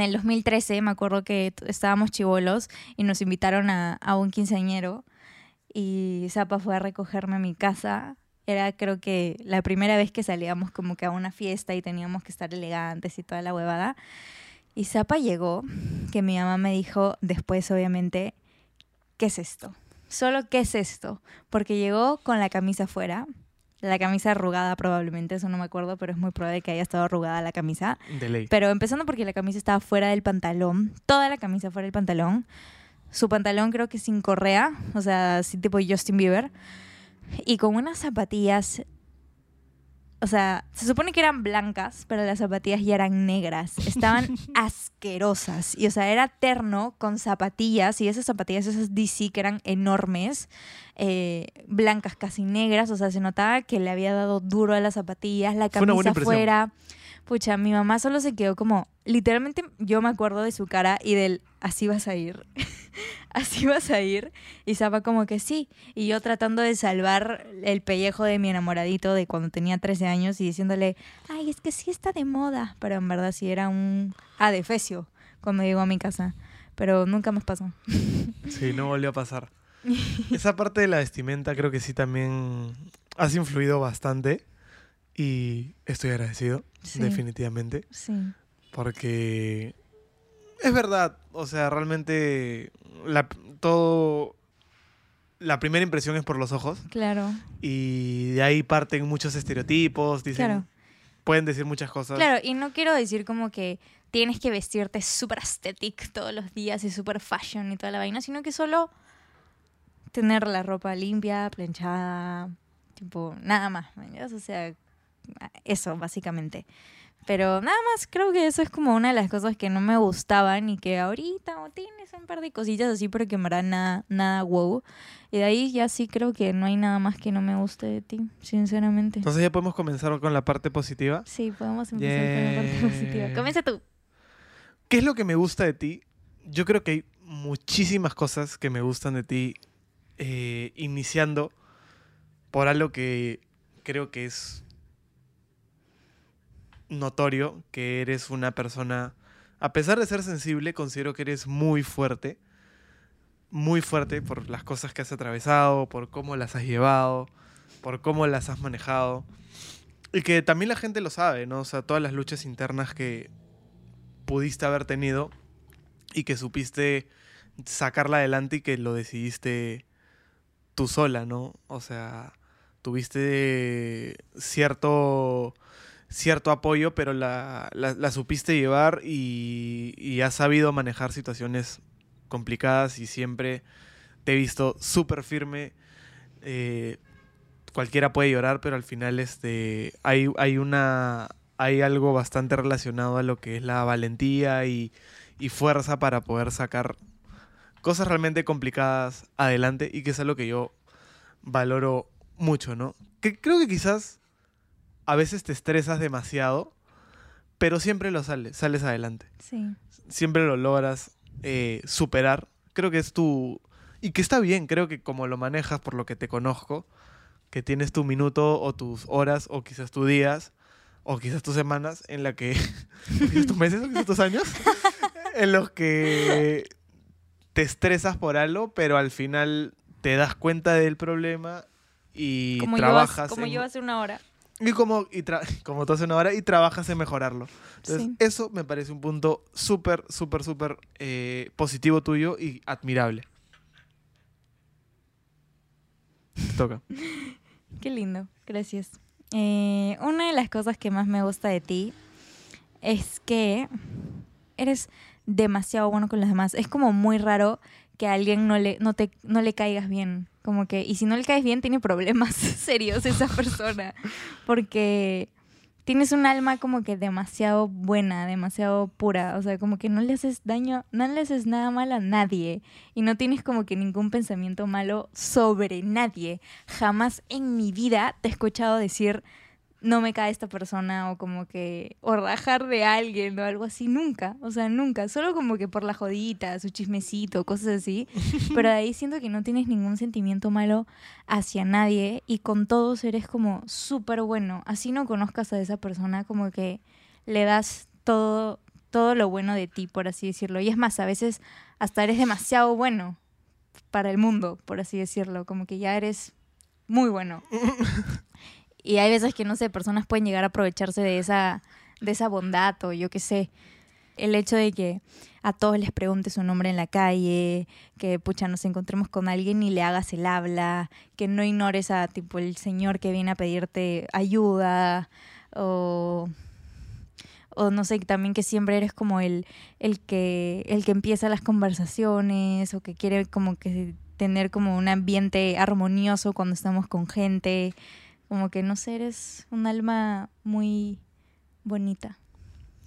el 2013 me acuerdo que estábamos chivolos y nos invitaron a, a un quinceañero y Zapa fue a recogerme a mi casa. Era creo que la primera vez que salíamos como que a una fiesta y teníamos que estar elegantes y toda la huevada. Y Zapa llegó, que mi mamá me dijo después obviamente, ¿qué es esto? Solo, ¿qué es esto? Porque llegó con la camisa afuera, la camisa arrugada probablemente, eso no me acuerdo, pero es muy probable que haya estado arrugada la camisa. De ley. Pero empezando porque la camisa estaba fuera del pantalón, toda la camisa fuera del pantalón. Su pantalón creo que sin correa, o sea, así tipo Justin Bieber. Y con unas zapatillas, o sea, se supone que eran blancas, pero las zapatillas ya eran negras. Estaban *laughs* asquerosas. Y o sea, era terno con zapatillas, y esas zapatillas, esas DC que eran enormes, eh, blancas, casi negras. O sea, se notaba que le había dado duro a las zapatillas, la Fue una buena camisa impresión. Pucha, mi mamá solo se quedó como, literalmente yo me acuerdo de su cara y del, así vas a ir, *laughs* así vas a ir. Y Zapa como que sí. Y yo tratando de salvar el pellejo de mi enamoradito de cuando tenía 13 años y diciéndole, ay, es que sí está de moda. Pero en verdad sí era un adefesio cuando llegó a mi casa. Pero nunca más pasó. Sí, no *laughs* volvió a pasar. Esa parte de la vestimenta creo que sí también has influido bastante y estoy agradecido, Sí. definitivamente, Sí, porque es verdad, o sea, realmente la, todo, la primera impresión es por los ojos claro. y de ahí parten muchos estereotipos, dicen, Claro. pueden decir muchas cosas. Claro, y no quiero decir como que tienes que vestirte súper aesthetic todos los días y súper fashion y toda la vaina, sino que solo tener la ropa limpia, planchada, tipo, nada más, ¿me entiendes? O sea, eso básicamente. Pero nada más, creo que eso es como una de las cosas que no me gustaban y que ahorita o tienes un par de cositas así, pero que en verdad nada, nada wow. Y de ahí ya sí creo que no hay nada más que no me guste de ti, sinceramente. Entonces ya podemos comenzar con la parte positiva. Sí, podemos empezar con la parte positiva. Yeah. Comienza tú. ¿Qué es lo que me gusta de ti? Yo creo que hay muchísimas cosas que me gustan de ti, eh, iniciando por algo que creo que es notorio, que eres una persona, a pesar de ser sensible, considero que eres muy fuerte, muy fuerte por las cosas que has atravesado, por cómo las has llevado, por cómo las has manejado. Y que también la gente lo sabe, ¿no? O sea, todas las luchas internas que, pudiste haber tenido y que supiste sacarla adelante y que lo decidiste tú sola, ¿no? O sea, tuviste cierto, cierto apoyo, pero la, la- supiste llevar y, y has sabido manejar situaciones complicadas y siempre te he visto súper firme. eh, cualquiera puede llorar, pero al final este, hay, hay una hay algo bastante relacionado a lo que es la valentía y, y fuerza para poder sacar cosas realmente complicadas adelante y que es algo que yo valoro mucho, ¿no? Que creo que quizás a veces te estresas demasiado, pero siempre lo sales, sales adelante. Sí. Siempre lo logras eh, superar. Creo que es tu... Y que está bien, creo que como lo manejas por lo que te conozco, que tienes tu minuto o tus horas o quizás tus días o quizás tus semanas en la que... *laughs* quizás tus meses o quizás tus años *laughs* en los que te estresas por algo, pero al final te das cuenta del problema y Como, yo, trabajas hace- como en- yo hace una hora. Y como, y *laughs* como tú hace una hora y trabajas en mejorarlo. Entonces, Sí. eso me parece un punto súper, súper, súper eh, positivo tuyo y admirable. Te toca. *laughs* Qué lindo, gracias. Eh, una de las cosas que más me gusta de ti es que eres demasiado bueno con los demás. Es como muy raro que a alguien no le, no te, no le caigas bien. Como que, y si no le caes bien, tiene problemas *laughs* serios esa persona. Porque tienes un alma como que demasiado buena, demasiado pura. O sea, como que no le haces daño, no le haces nada mal a nadie. Y no tienes como que ningún pensamiento malo sobre nadie. Jamás en mi vida te he escuchado decir no me cae esta persona o como que o rajar de alguien o algo así, nunca, o sea, nunca, solo como que por la jodita, su chismecito, cosas así, *laughs* pero de ahí siento que no tienes ningún sentimiento malo hacia nadie y con todos eres como súper bueno, así no conozcas a esa persona, como que le das todo, todo lo bueno de ti, por así decirlo, y es más, a veces hasta eres demasiado bueno para el mundo, por así decirlo, como que ya eres muy bueno. *laughs* Y hay veces que, no sé, personas pueden llegar a aprovecharse de esa, de esa bondad o yo qué sé. El hecho de que a todos les pregunte su nombre en la calle, que pucha nos encontremos con alguien y le hagas el habla, que no ignores a tipo el señor que viene a pedirte ayuda o o no sé, también que siempre eres como el, el que el que empieza las conversaciones o que quiere como que tener como un ambiente armonioso cuando estamos con gente como que no sé, eres un alma muy bonita.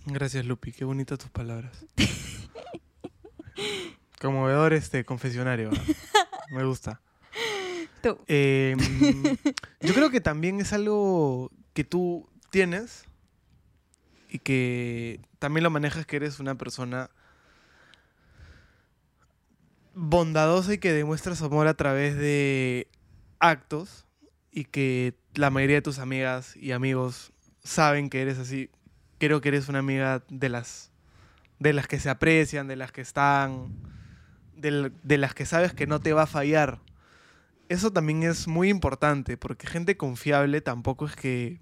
Gracias, Lupi. Qué bonitas tus palabras. *laughs* Conmovedor este confesionario. *laughs* Me gusta. Tú. Em, *laughs* yo creo que también es algo que tú tienes y que también lo manejas que eres una persona bondadosa y que demuestras amor a través de actos y que la mayoría de tus amigas y amigos saben que eres así. Creo que eres una amiga de las, de las que se aprecian, de las que están, de, de las que sabes que no te va a fallar. Eso también es muy importante, porque gente confiable tampoco es que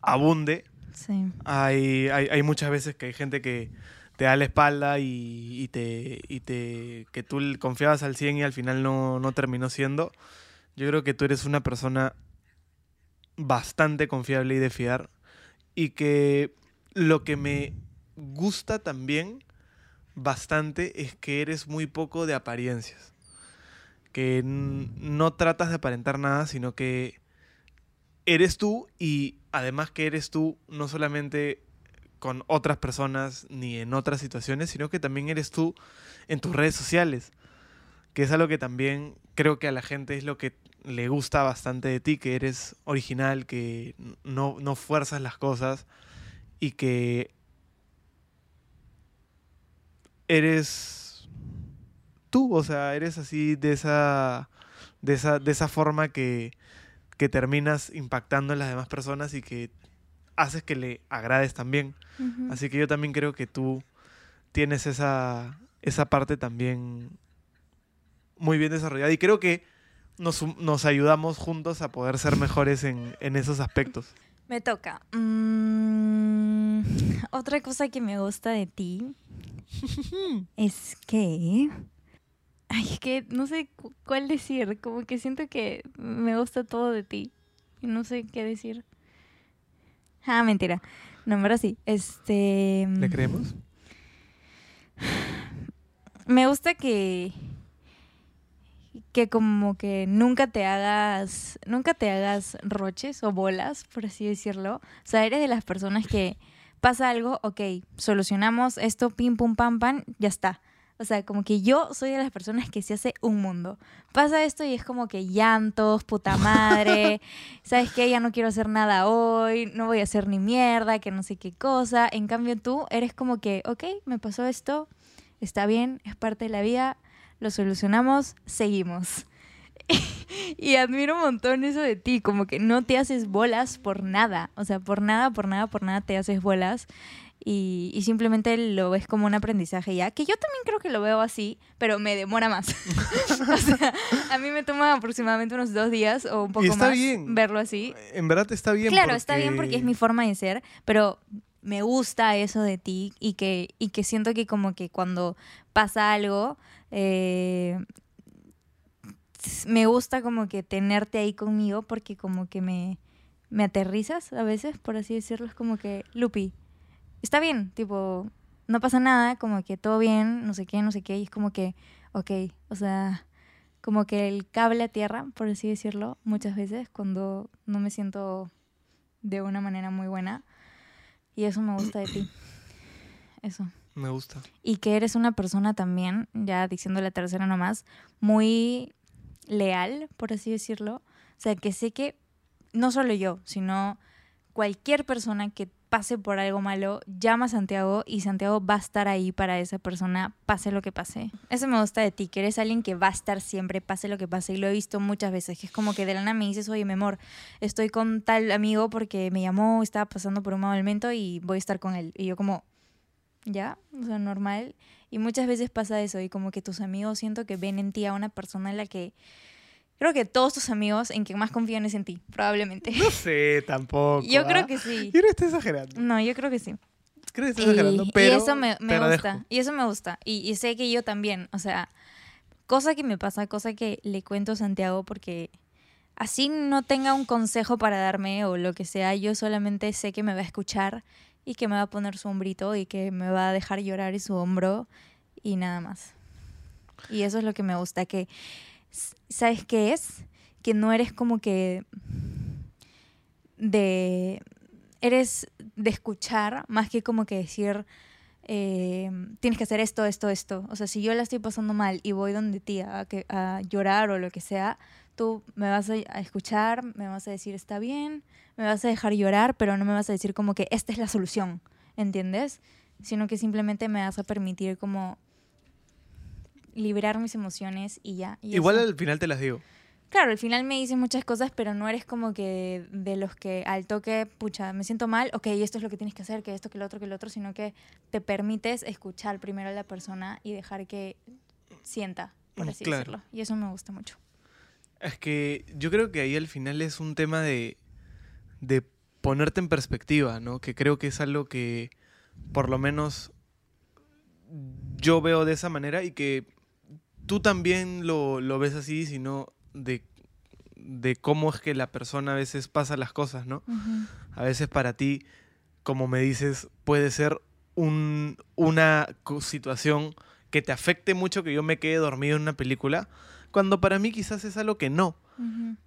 abunde. Sí. Hay, hay, hay muchas veces que hay gente que te da la espalda y, y te, y te que tú confiabas al 100 y al final no, no terminó siendo. Yo creo que tú eres una persona bastante confiable y de fiar. Y que lo que me gusta también bastante es que eres muy poco de apariencias. Que no tratas de aparentar nada, sino que eres tú y además que eres tú no solamente con otras personas ni en otras situaciones, sino que también eres tú en tus redes sociales. Que es algo que también creo que a la gente es lo que le gusta bastante de ti, que eres original, que no, no fuerzas las cosas y que eres tú, o sea, eres así de esa, de esa, de esa forma que, que terminas impactando en las demás personas y que haces que le agrades también. Así que yo también creo que tú tienes esa, esa parte también muy bien desarrollada. Y creo que nos, nos ayudamos juntos a poder ser mejores en, en esos aspectos. Me toca. Mm, *laughs* otra cosa que me gusta de ti *laughs* es que... Ay, es que no sé cu- cuál decir. Como que siento que me gusta todo de ti. Y no sé qué decir. Ah, mentira. No, verdad sí. Este... ¿Le creemos? *sighs* Me gusta que que como que nunca te hagas nunca te hagas roches o bolas, por así decirlo. O sea, eres de las personas que pasa algo, ok, solucionamos esto, pim pum pam pam, ya está. O sea, como que yo soy de las personas que se hace un mundo. Pasa esto y es como que llantos, puta madre, *laughs* ¿sabes qué? Ya no quiero hacer nada hoy, no voy a hacer ni mierda, que no sé qué cosa. En cambio tú eres como que, ok, me pasó esto, está bien, es parte de la vida, lo solucionamos, seguimos. *laughs* y admiro un montón eso de ti, como que no te haces bolas por nada, o sea, por nada, por nada, por nada te haces bolas y, y simplemente lo ves como un aprendizaje ya, que yo también creo que lo veo así, pero me demora más. *laughs* o sea, a mí me toma aproximadamente unos dos días o un poco está más bien. verlo así. En verdad está bien. Claro, está bien porque es mi forma de ser, pero me gusta eso de ti y que, y que siento que como que cuando pasa algo, eh, me gusta como que tenerte ahí conmigo porque como que me, me aterrizas a veces, por así decirlo, es como que, Lupi, está bien, tipo, no pasa nada, como que todo bien, no sé qué, no sé qué, y es como que, ok, o sea, como que el cable a tierra, por así decirlo, muchas veces cuando no me siento de una manera muy buena. Y eso me gusta de ti. Eso. Me gusta. Y que eres una persona también, ya diciendo la tercera nomás, muy leal, por así decirlo. O sea, que sé que no solo yo, sino cualquier persona que pase por algo malo, llama a Santiago y Santiago va a estar ahí para esa persona, pase lo que pase. Eso me gusta de ti, que eres alguien que va a estar siempre, pase lo que pase. Y lo he visto muchas veces, que es como que de la me dices, oye, mi amor, estoy con tal amigo porque me llamó, estaba pasando por un mal momento y voy a estar con él. Y yo como, ya, o sea, normal. Y muchas veces pasa eso y como que tus amigos siento que ven en ti a una persona en la que Creo que todos tus amigos en que más confían es en ti, probablemente. No sé, tampoco. Yo creo ¿ah? que sí. Yo no estoy exagerando. No, yo creo que sí. Creo que estoy Y, exagerando, y pero. eso me, me gusta. dejo. Y eso me gusta. Y, y sé que yo también. O sea, cosa que me pasa, cosa que le cuento a Santiago porque así no tenga un consejo para darme o lo que sea, yo solamente sé que me va a escuchar y que me va a poner su hombrito y que me va a dejar llorar en su hombro y nada más. Y eso es lo que me gusta, que, ¿sabes qué es? Que no eres como que de... Eres de escuchar más que como que decir, eh, tienes que hacer esto, esto, esto. O sea, si yo la estoy pasando mal y voy donde ti a, que, a llorar o lo que sea, tú me vas a escuchar, me vas a decir, está bien, me vas a dejar llorar, pero no me vas a decir como que esta es la solución, ¿entiendes? Sino que simplemente me vas a permitir como liberar mis emociones y ya. y Igual eso. al final te las digo. Claro, al final me dices muchas cosas, pero no eres como que de los que al toque, pucha, me siento mal, ok, esto es lo que tienes que hacer, que esto, que lo otro, que lo otro, sino que te permites escuchar primero a la persona y dejar que sienta, por Mm, así claro. decirlo. Y eso me gusta mucho. Es que yo creo que ahí al final es un tema de, de ponerte en perspectiva, ¿no? Que creo que es algo que por lo menos yo veo de esa manera y que tú también lo, lo ves así, sino de, de cómo es que la persona a veces pasa las cosas, ¿no? A veces para ti, como me dices, puede ser un- una situación que te afecte mucho que yo me quede dormido en una película, cuando para mí quizás es algo que no.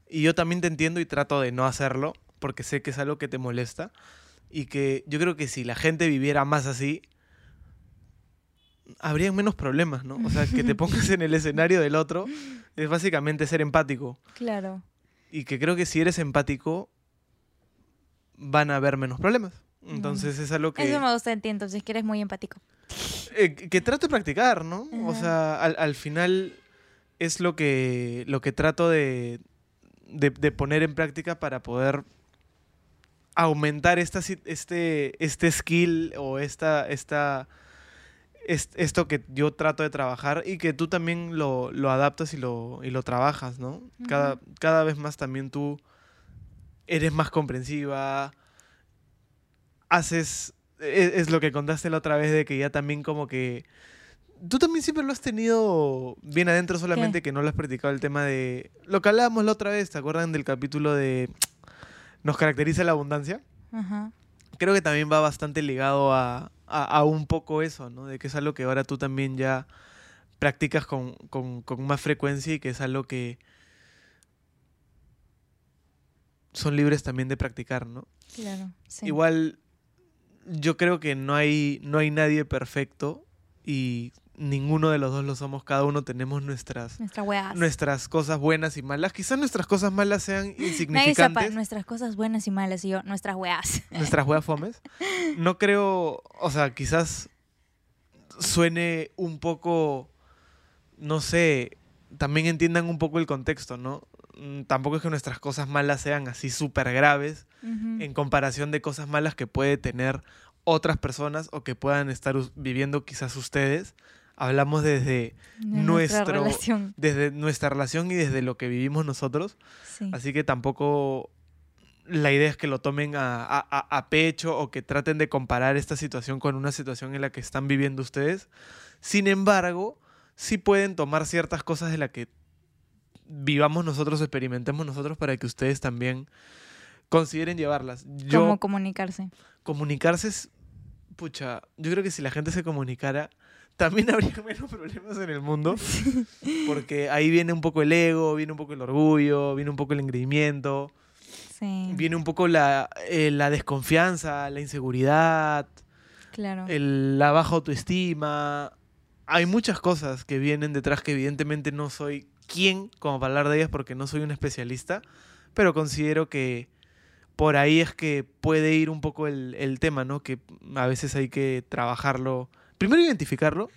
Y yo también te entiendo y trato de no hacerlo, porque sé que es algo que te molesta. Y que yo creo que si la gente viviera más así, habrían menos problemas, ¿no? O sea, que te *laughs* pongas en el escenario del otro es básicamente ser empático. Claro. Y que creo que si eres empático, van a haber menos problemas. Entonces es algo que, Eso me gusta de ti, entonces, que eres muy empático. eh, que trato de practicar, ¿no? O sea, al, al final es lo que, lo que trato de, de, de poner en práctica para poder aumentar esta, este, este skill o esta, esta, est- esto que yo trato de trabajar y que tú también lo, lo adaptas y lo, y lo trabajas, ¿no? Cada, cada vez más también tú eres más comprensiva, haces, e- es, lo que contaste la otra vez de que ya también como que... Tú también siempre lo has tenido bien adentro, solamente que no lo has practicado el tema de... Lo que hablábamos la otra vez, ¿te acuerdan del capítulo de... Nos caracteriza la abundancia? Ajá. creo que también va bastante ligado a, a- a un poco eso, ¿no? De que es algo que ahora tú también ya practicas con, con- con más frecuencia y que es algo que son libres también de practicar, ¿no? Claro. Sí. Igual yo creo que no hay, no hay nadie perfecto y ninguno de los dos lo somos, cada uno tenemos nuestras, Nuestra nuestras cosas buenas y malas. Quizás nuestras cosas malas sean *laughs* insignificantes. nuestras cosas buenas y malas y yo, nuestras weas. *laughs* nuestras weas fomes. No creo, o sea, quizás suene un poco, no sé, también entiendan un poco el contexto, ¿no? Mm, Tampoco es que nuestras cosas malas sean así súper graves en comparación de cosas malas que puede tener otras personas o que puedan estar viviendo quizás ustedes. Hablamos desde, De nuestra nuestro- relación. desde nuestra relación y desde lo que vivimos nosotros. Sí. Así que tampoco la idea es que lo tomen a, a- a- a pecho o que traten de comparar esta situación con una situación en la que están viviendo ustedes. Sin embargo, sí pueden tomar ciertas cosas de la que vivamos nosotros, experimentemos nosotros para que ustedes también consideren llevarlas. Yo, Cómo comunicarse. comunicarse es, pucha, yo creo que si la gente se comunicara, también *laughs* habría menos problemas en el mundo, *laughs* porque ahí viene un poco el ego, viene un poco el orgullo, viene un poco el engreimiento, Sí. viene un poco la, eh, la desconfianza, la inseguridad, Claro. el- la baja autoestima. Hay muchas cosas que vienen detrás que evidentemente no soy quien como para hablar de ellas porque no soy un especialista, pero considero que por ahí es que puede ir un poco el, el tema, ¿no? Que a veces hay que trabajarlo. Primero identificarlo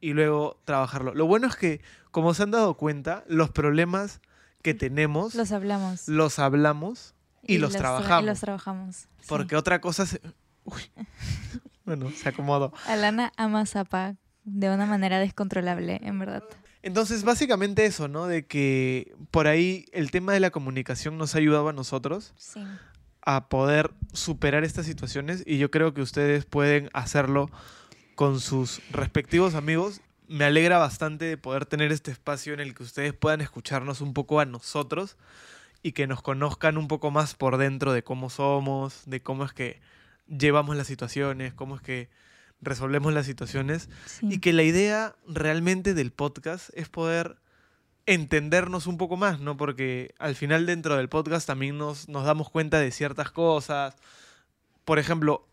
y luego trabajarlo. Lo bueno es que, como se han dado cuenta, los problemas que tenemos Los hablamos. los hablamos y, los, tra- trabajamos. Y los trabajamos. sí. Porque otra cosa se... *laughs* Uy. Bueno, se acomodó. Alana ama Zapa de una manera descontrolable, en verdad. Entonces, básicamente eso, ¿no? De que por ahí el tema de la comunicación nos ha ayudado a nosotros Sí. a poder superar estas situaciones y yo creo que ustedes pueden hacerlo con sus respectivos amigos. Me alegra bastante de poder tener este espacio en el que ustedes puedan escucharnos un poco a nosotros y que nos conozcan un poco más por dentro de cómo somos, de cómo es que llevamos las situaciones, cómo es que resolvemos las situaciones sí. y que la idea realmente del podcast es poder entendernos un poco más, ¿no? Porque al final dentro del podcast también nos, nos damos cuenta de ciertas cosas. Por ejemplo,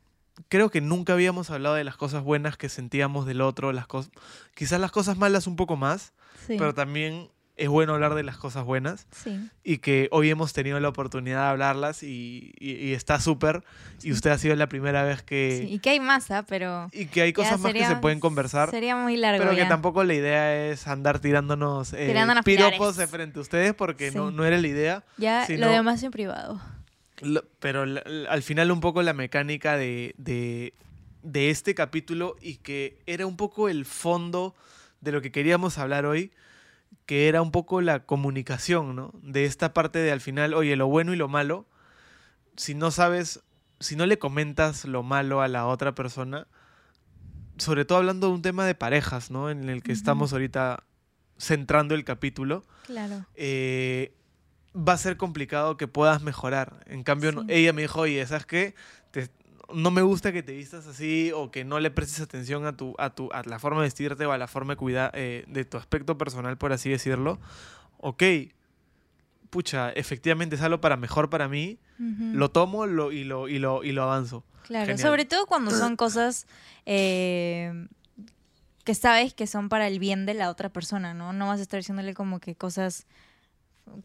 creo que nunca habíamos hablado de las cosas buenas que sentíamos del otro, las cosas, quizás las cosas malas un poco más, Sí. pero también es bueno hablar de las cosas buenas sí. y que hoy hemos tenido la oportunidad de hablarlas y, y- y está súper y usted ha sido la primera vez que... Sí, Y que hay masa, pero. Y que hay cosas más que se pueden conversar. Sería muy largo. Pero que tampoco la idea es andar tirándonos, eh, Tirándonos piropos de frente a ustedes porque no, no era la idea. Ya sino- lo demás en privado. Lo- pero la- la- al final un poco la mecánica de, de, de este capítulo y que era un poco el fondo de lo que queríamos hablar hoy, que era un poco la comunicación, ¿no? De esta parte de al final, oye, lo bueno y lo malo, si no sabes, si no le comentas lo malo a la otra persona, sobre todo hablando de un tema de parejas, ¿no? En el que estamos ahorita centrando el capítulo Claro. eh, va a ser complicado que puedas mejorar. En cambio, no- ella me dijo, oye, ¿sabes qué? Te- no me gusta que te vistas así o que no le prestes atención a, tu, a, tu, a la forma de vestirte o a la forma de cuidar eh, de tu aspecto personal, por así decirlo. Ok, pucha, efectivamente es algo para mejor para mí. Lo tomo lo, y, lo, y, lo, y lo avanzo. Claro, Genial. sobre todo cuando *clears throat* son cosas eh, que sabes que son para el bien de la otra persona, ¿no? No vas a estar diciéndole como que cosas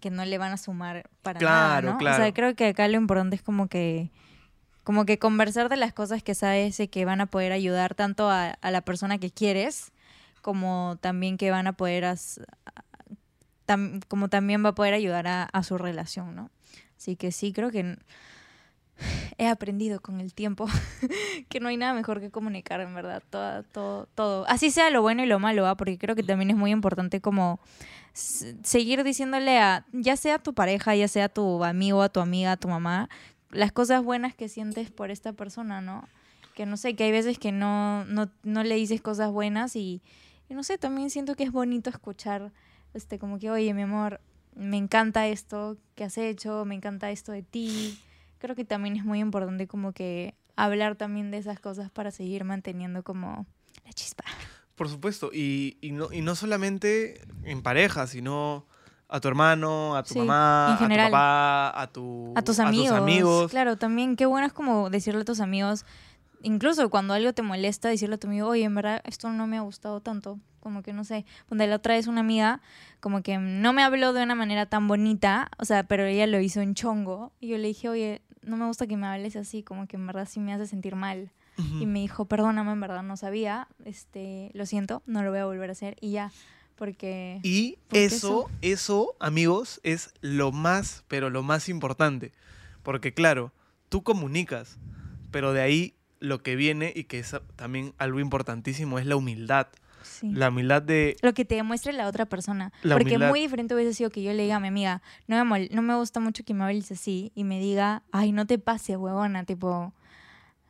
que no le van a sumar para Claro, nada, ¿no? O claro. sea, creo que acá lo importante es como que como que conversar de las cosas que sabes de que van a poder ayudar tanto a, a la persona que quieres como también que van a poder as- tam- como también va a poder ayudar a, a su relación, ¿no? Así que sí, creo que he aprendido con el tiempo *laughs* que no hay nada mejor que comunicar, en verdad, todo, todo, todo. Así sea lo bueno y lo malo, ¿ah? porque creo que también es muy importante como seguir diciéndole a, ya sea a tu pareja, ya sea a tu amigo, a tu amiga, a tu mamá, las cosas buenas que sientes por esta persona, ¿no? Que no sé, que hay veces que no, no, no le dices cosas buenas y, y no sé, también siento que es bonito escuchar, este, como que, oye, mi amor, me encanta esto que has hecho, me encanta esto de ti. Creo que también es muy importante como que hablar también de esas cosas para seguir manteniendo como la chispa. Por supuesto, y, y no, y no solamente en pareja, sino a tu hermano, a tu Sí, mamá, en a tu papá, a, tu, A tus amigos. amigos. Claro, también qué bueno es como decirle a tus amigos, incluso cuando algo te molesta, decirle a tu amigo, oye, en verdad esto no me ha gustado tanto. Como que no sé, donde la otra vez una amiga, como que no me habló de una manera tan bonita, o sea, pero ella lo hizo en chongo. Y yo le dije, oye, no me gusta que me hables así, como que en verdad sí me hace sentir mal. Y me dijo, perdóname, en verdad no sabía, este, lo siento, no lo voy a volver a hacer. Y ya, porque... Y Porque eso, eso, amigos, es lo más, pero lo más importante. Porque claro, tú comunicas, pero de ahí lo que viene y que es también algo importantísimo es la humildad. sí. La humildad de... lo que te demuestre la otra persona. La Porque humildad. muy diferente hubiese sido que yo le diga a mi amiga, no me, mol- no me gusta mucho que me hables así, y me diga, ay, no te pases, huevona, tipo,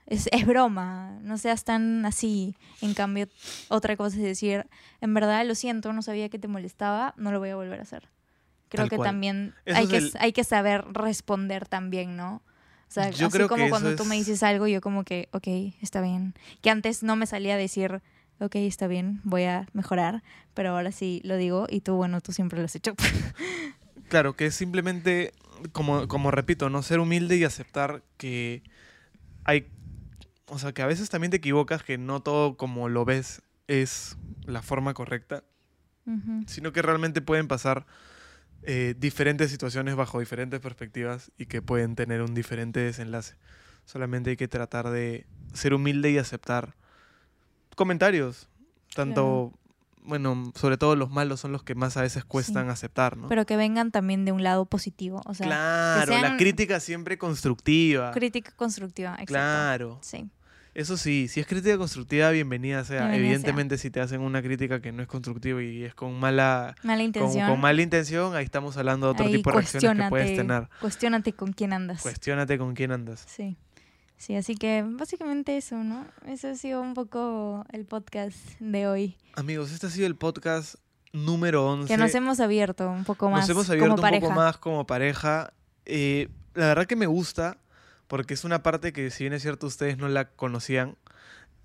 es, es broma, no seas tan así. En cambio, otra cosa es decir, en verdad lo siento, no sabía que te molestaba, no lo voy a volver a hacer. Creo Tal que cual. también Eso hay que, el- hay que saber responder también, ¿no? O sea, Yo así creo como cuando tú me es- dices algo, yo como que, ok, está bien. Que antes no me salía a decir, ok, está bien, voy a mejorar, pero ahora sí lo digo y tú, bueno, tú siempre lo has hecho. *laughs* Claro, que es simplemente, como, como repito, no ser humilde y aceptar que hay, o sea, que a veces también te equivocas, que no todo como lo ves es la forma correcta, sino que realmente pueden pasar eh, diferentes situaciones bajo diferentes perspectivas y que pueden tener un diferente desenlace. Solamente hay que tratar de ser humilde y aceptar comentarios. Tanto, bueno, sobre todo los malos son los que más a veces cuestan Sí. aceptar, ¿no? Pero que vengan también de un lado positivo. O sea, claro, la sean- crítica siempre constructiva. crítica constructiva. Exacto. Claro. Sí. Eso sí, si es crítica constructiva, bienvenida sea. Bienvenida sea. Evidentemente, si te hacen una crítica que no es constructiva y es con mala, intención. con mala intención, ahí estamos hablando de otro ahí tipo de reacciones que puedes tener. Cuestiónate con quién andas. Cuestiónate con quién andas. Sí. Sí, así que básicamente eso, ¿no? Eso ha sido un poco el podcast de hoy. Amigos, este ha sido el podcast número 11. Que nos hemos abierto un poco más Nos hemos abierto como un pareja. poco más como pareja. Eh, la verdad que me gusta, porque es una parte que, si bien es cierto, ustedes no la conocían.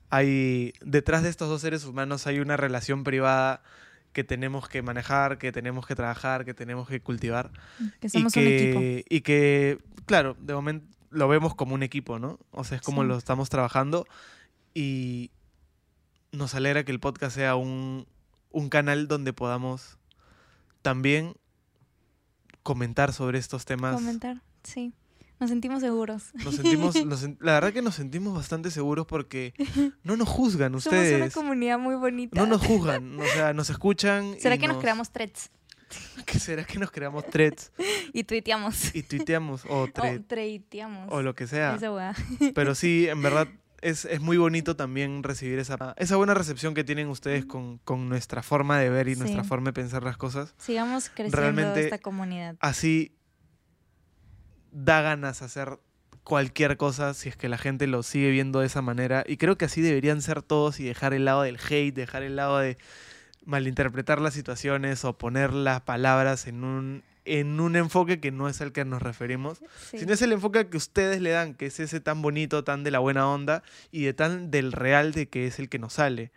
Hay, detrás de estos dos seres humanos hay una relación privada que tenemos que manejar, que tenemos que trabajar, que tenemos que cultivar. Que y somos un equipo. que, y que, claro, de momento lo vemos como un equipo, ¿no? O sea, es como Sí. lo estamos trabajando y nos alegra que el podcast sea un, un canal donde podamos también comentar sobre estos temas. Comentar, sí. Nos sentimos seguros. Nos sentimos, *laughs* nos la verdad que nos sentimos bastante seguros porque *laughs* no nos juzgan Somos una ustedes. comunidad muy bonita. No nos *laughs* juzgan, o sea, nos escuchan. ¿Será y que nos creamos threads? ¿Qué será que nos creamos threads Y tuiteamos. y tuiteamos o, O treiteamos. o lo que sea? Esa weá. Pero sí, en verdad es, es muy bonito también recibir esa, esa buena recepción que tienen ustedes con, con nuestra forma de ver y nuestra forma de pensar las cosas. Sigamos creciendo Realmente- esta comunidad. Así da ganas hacer cualquier cosa si es que la gente lo sigue viendo de esa manera. Y creo que así deberían ser todos y dejar el lado del hate, dejar el lado de malinterpretar las situaciones o poner las palabras en un, en un enfoque que no es el que nos referimos. Sí. sino es el enfoque que ustedes le dan, que es ese tan bonito, tan de la buena onda y de tan del real de que es el que nos sale,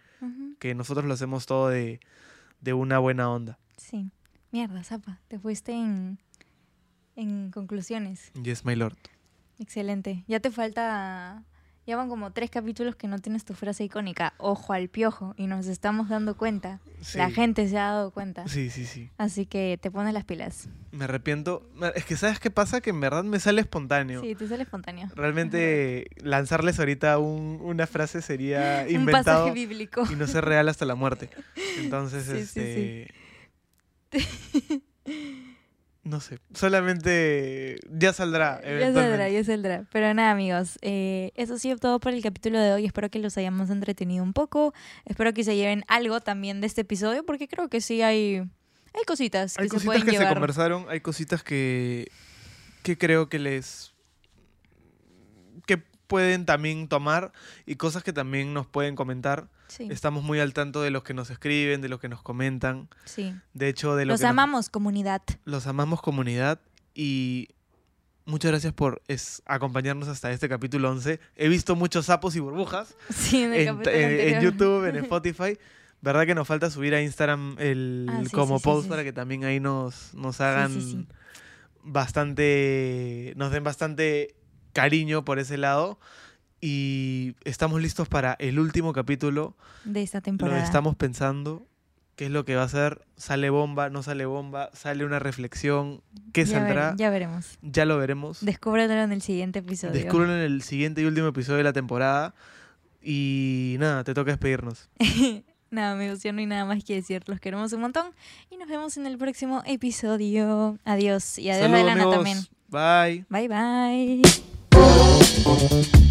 que nosotros lo hacemos todo de, de una buena onda. Sí. Mierda, Zapa. Te fuiste en, en conclusiones. Yes, my lord. Excelente. Ya te falta. Ya van como tres capítulos que no tienes tu frase icónica. Ojo al piojo. Y nos estamos dando cuenta. La Sí. gente se ha dado cuenta. Sí, sí, sí. Así que te pones las pilas. Me arrepiento. Es que, ¿sabes qué pasa? Que en verdad me sale espontáneo. Sí, te sale espontáneo. Realmente *laughs* lanzarles ahorita un- una frase sería Un inventado pasaje bíblico. y no ser real hasta la muerte. *laughs* Entonces, Sí, sí, este... No sé, solamente ya saldrá. Ya saldrá, ya saldrá. Pero nada, amigos. eh, eso ha sido todo por el capítulo de hoy. Espero que los hayamos entretenido un poco. Espero que se lleven algo también de este episodio, porque creo que sí hay, hay cositas que Hay se cositas pueden que se conversaron, hay cositas que, que creo que les... que pueden también tomar y cosas que también nos pueden comentar. Sí, Estamos muy al tanto de los que nos escriben, de los que nos comentan. sí. De hecho, de lo Los que nos- amamos, comunidad. los amamos comunidad y muchas gracias por es- acompañarnos hasta este capítulo 11. He visto muchos sapos y burbujas *laughs* Sí, en en, en-. YouTube, en *laughs* Spotify. Verdad que nos falta subir a Instagram el Ah, sí, como post para que también ahí nos, nos hagan bastante, nos den bastante cariño por ese lado. Y estamos listos para el último capítulo. De esta Lo temporada. estamos pensando. ¿Qué es lo que va a ser? ¿Sale bomba? ¿No sale bomba? ¿Sale una reflexión? ¿Qué ya, ver- saldrá? ya veremos. Ya lo veremos. Descúbrelo en el siguiente episodio. Descúbrelo en el siguiente y último episodio de la temporada. Y nada, te toca despedirnos. *laughs* Nada, amigos, ya no hay nada más que decir. Los queremos un montón. Y nos vemos en el próximo episodio. Adiós. Y adiós, Saludos, Adelana amigos. también. Bye. Bye, bye.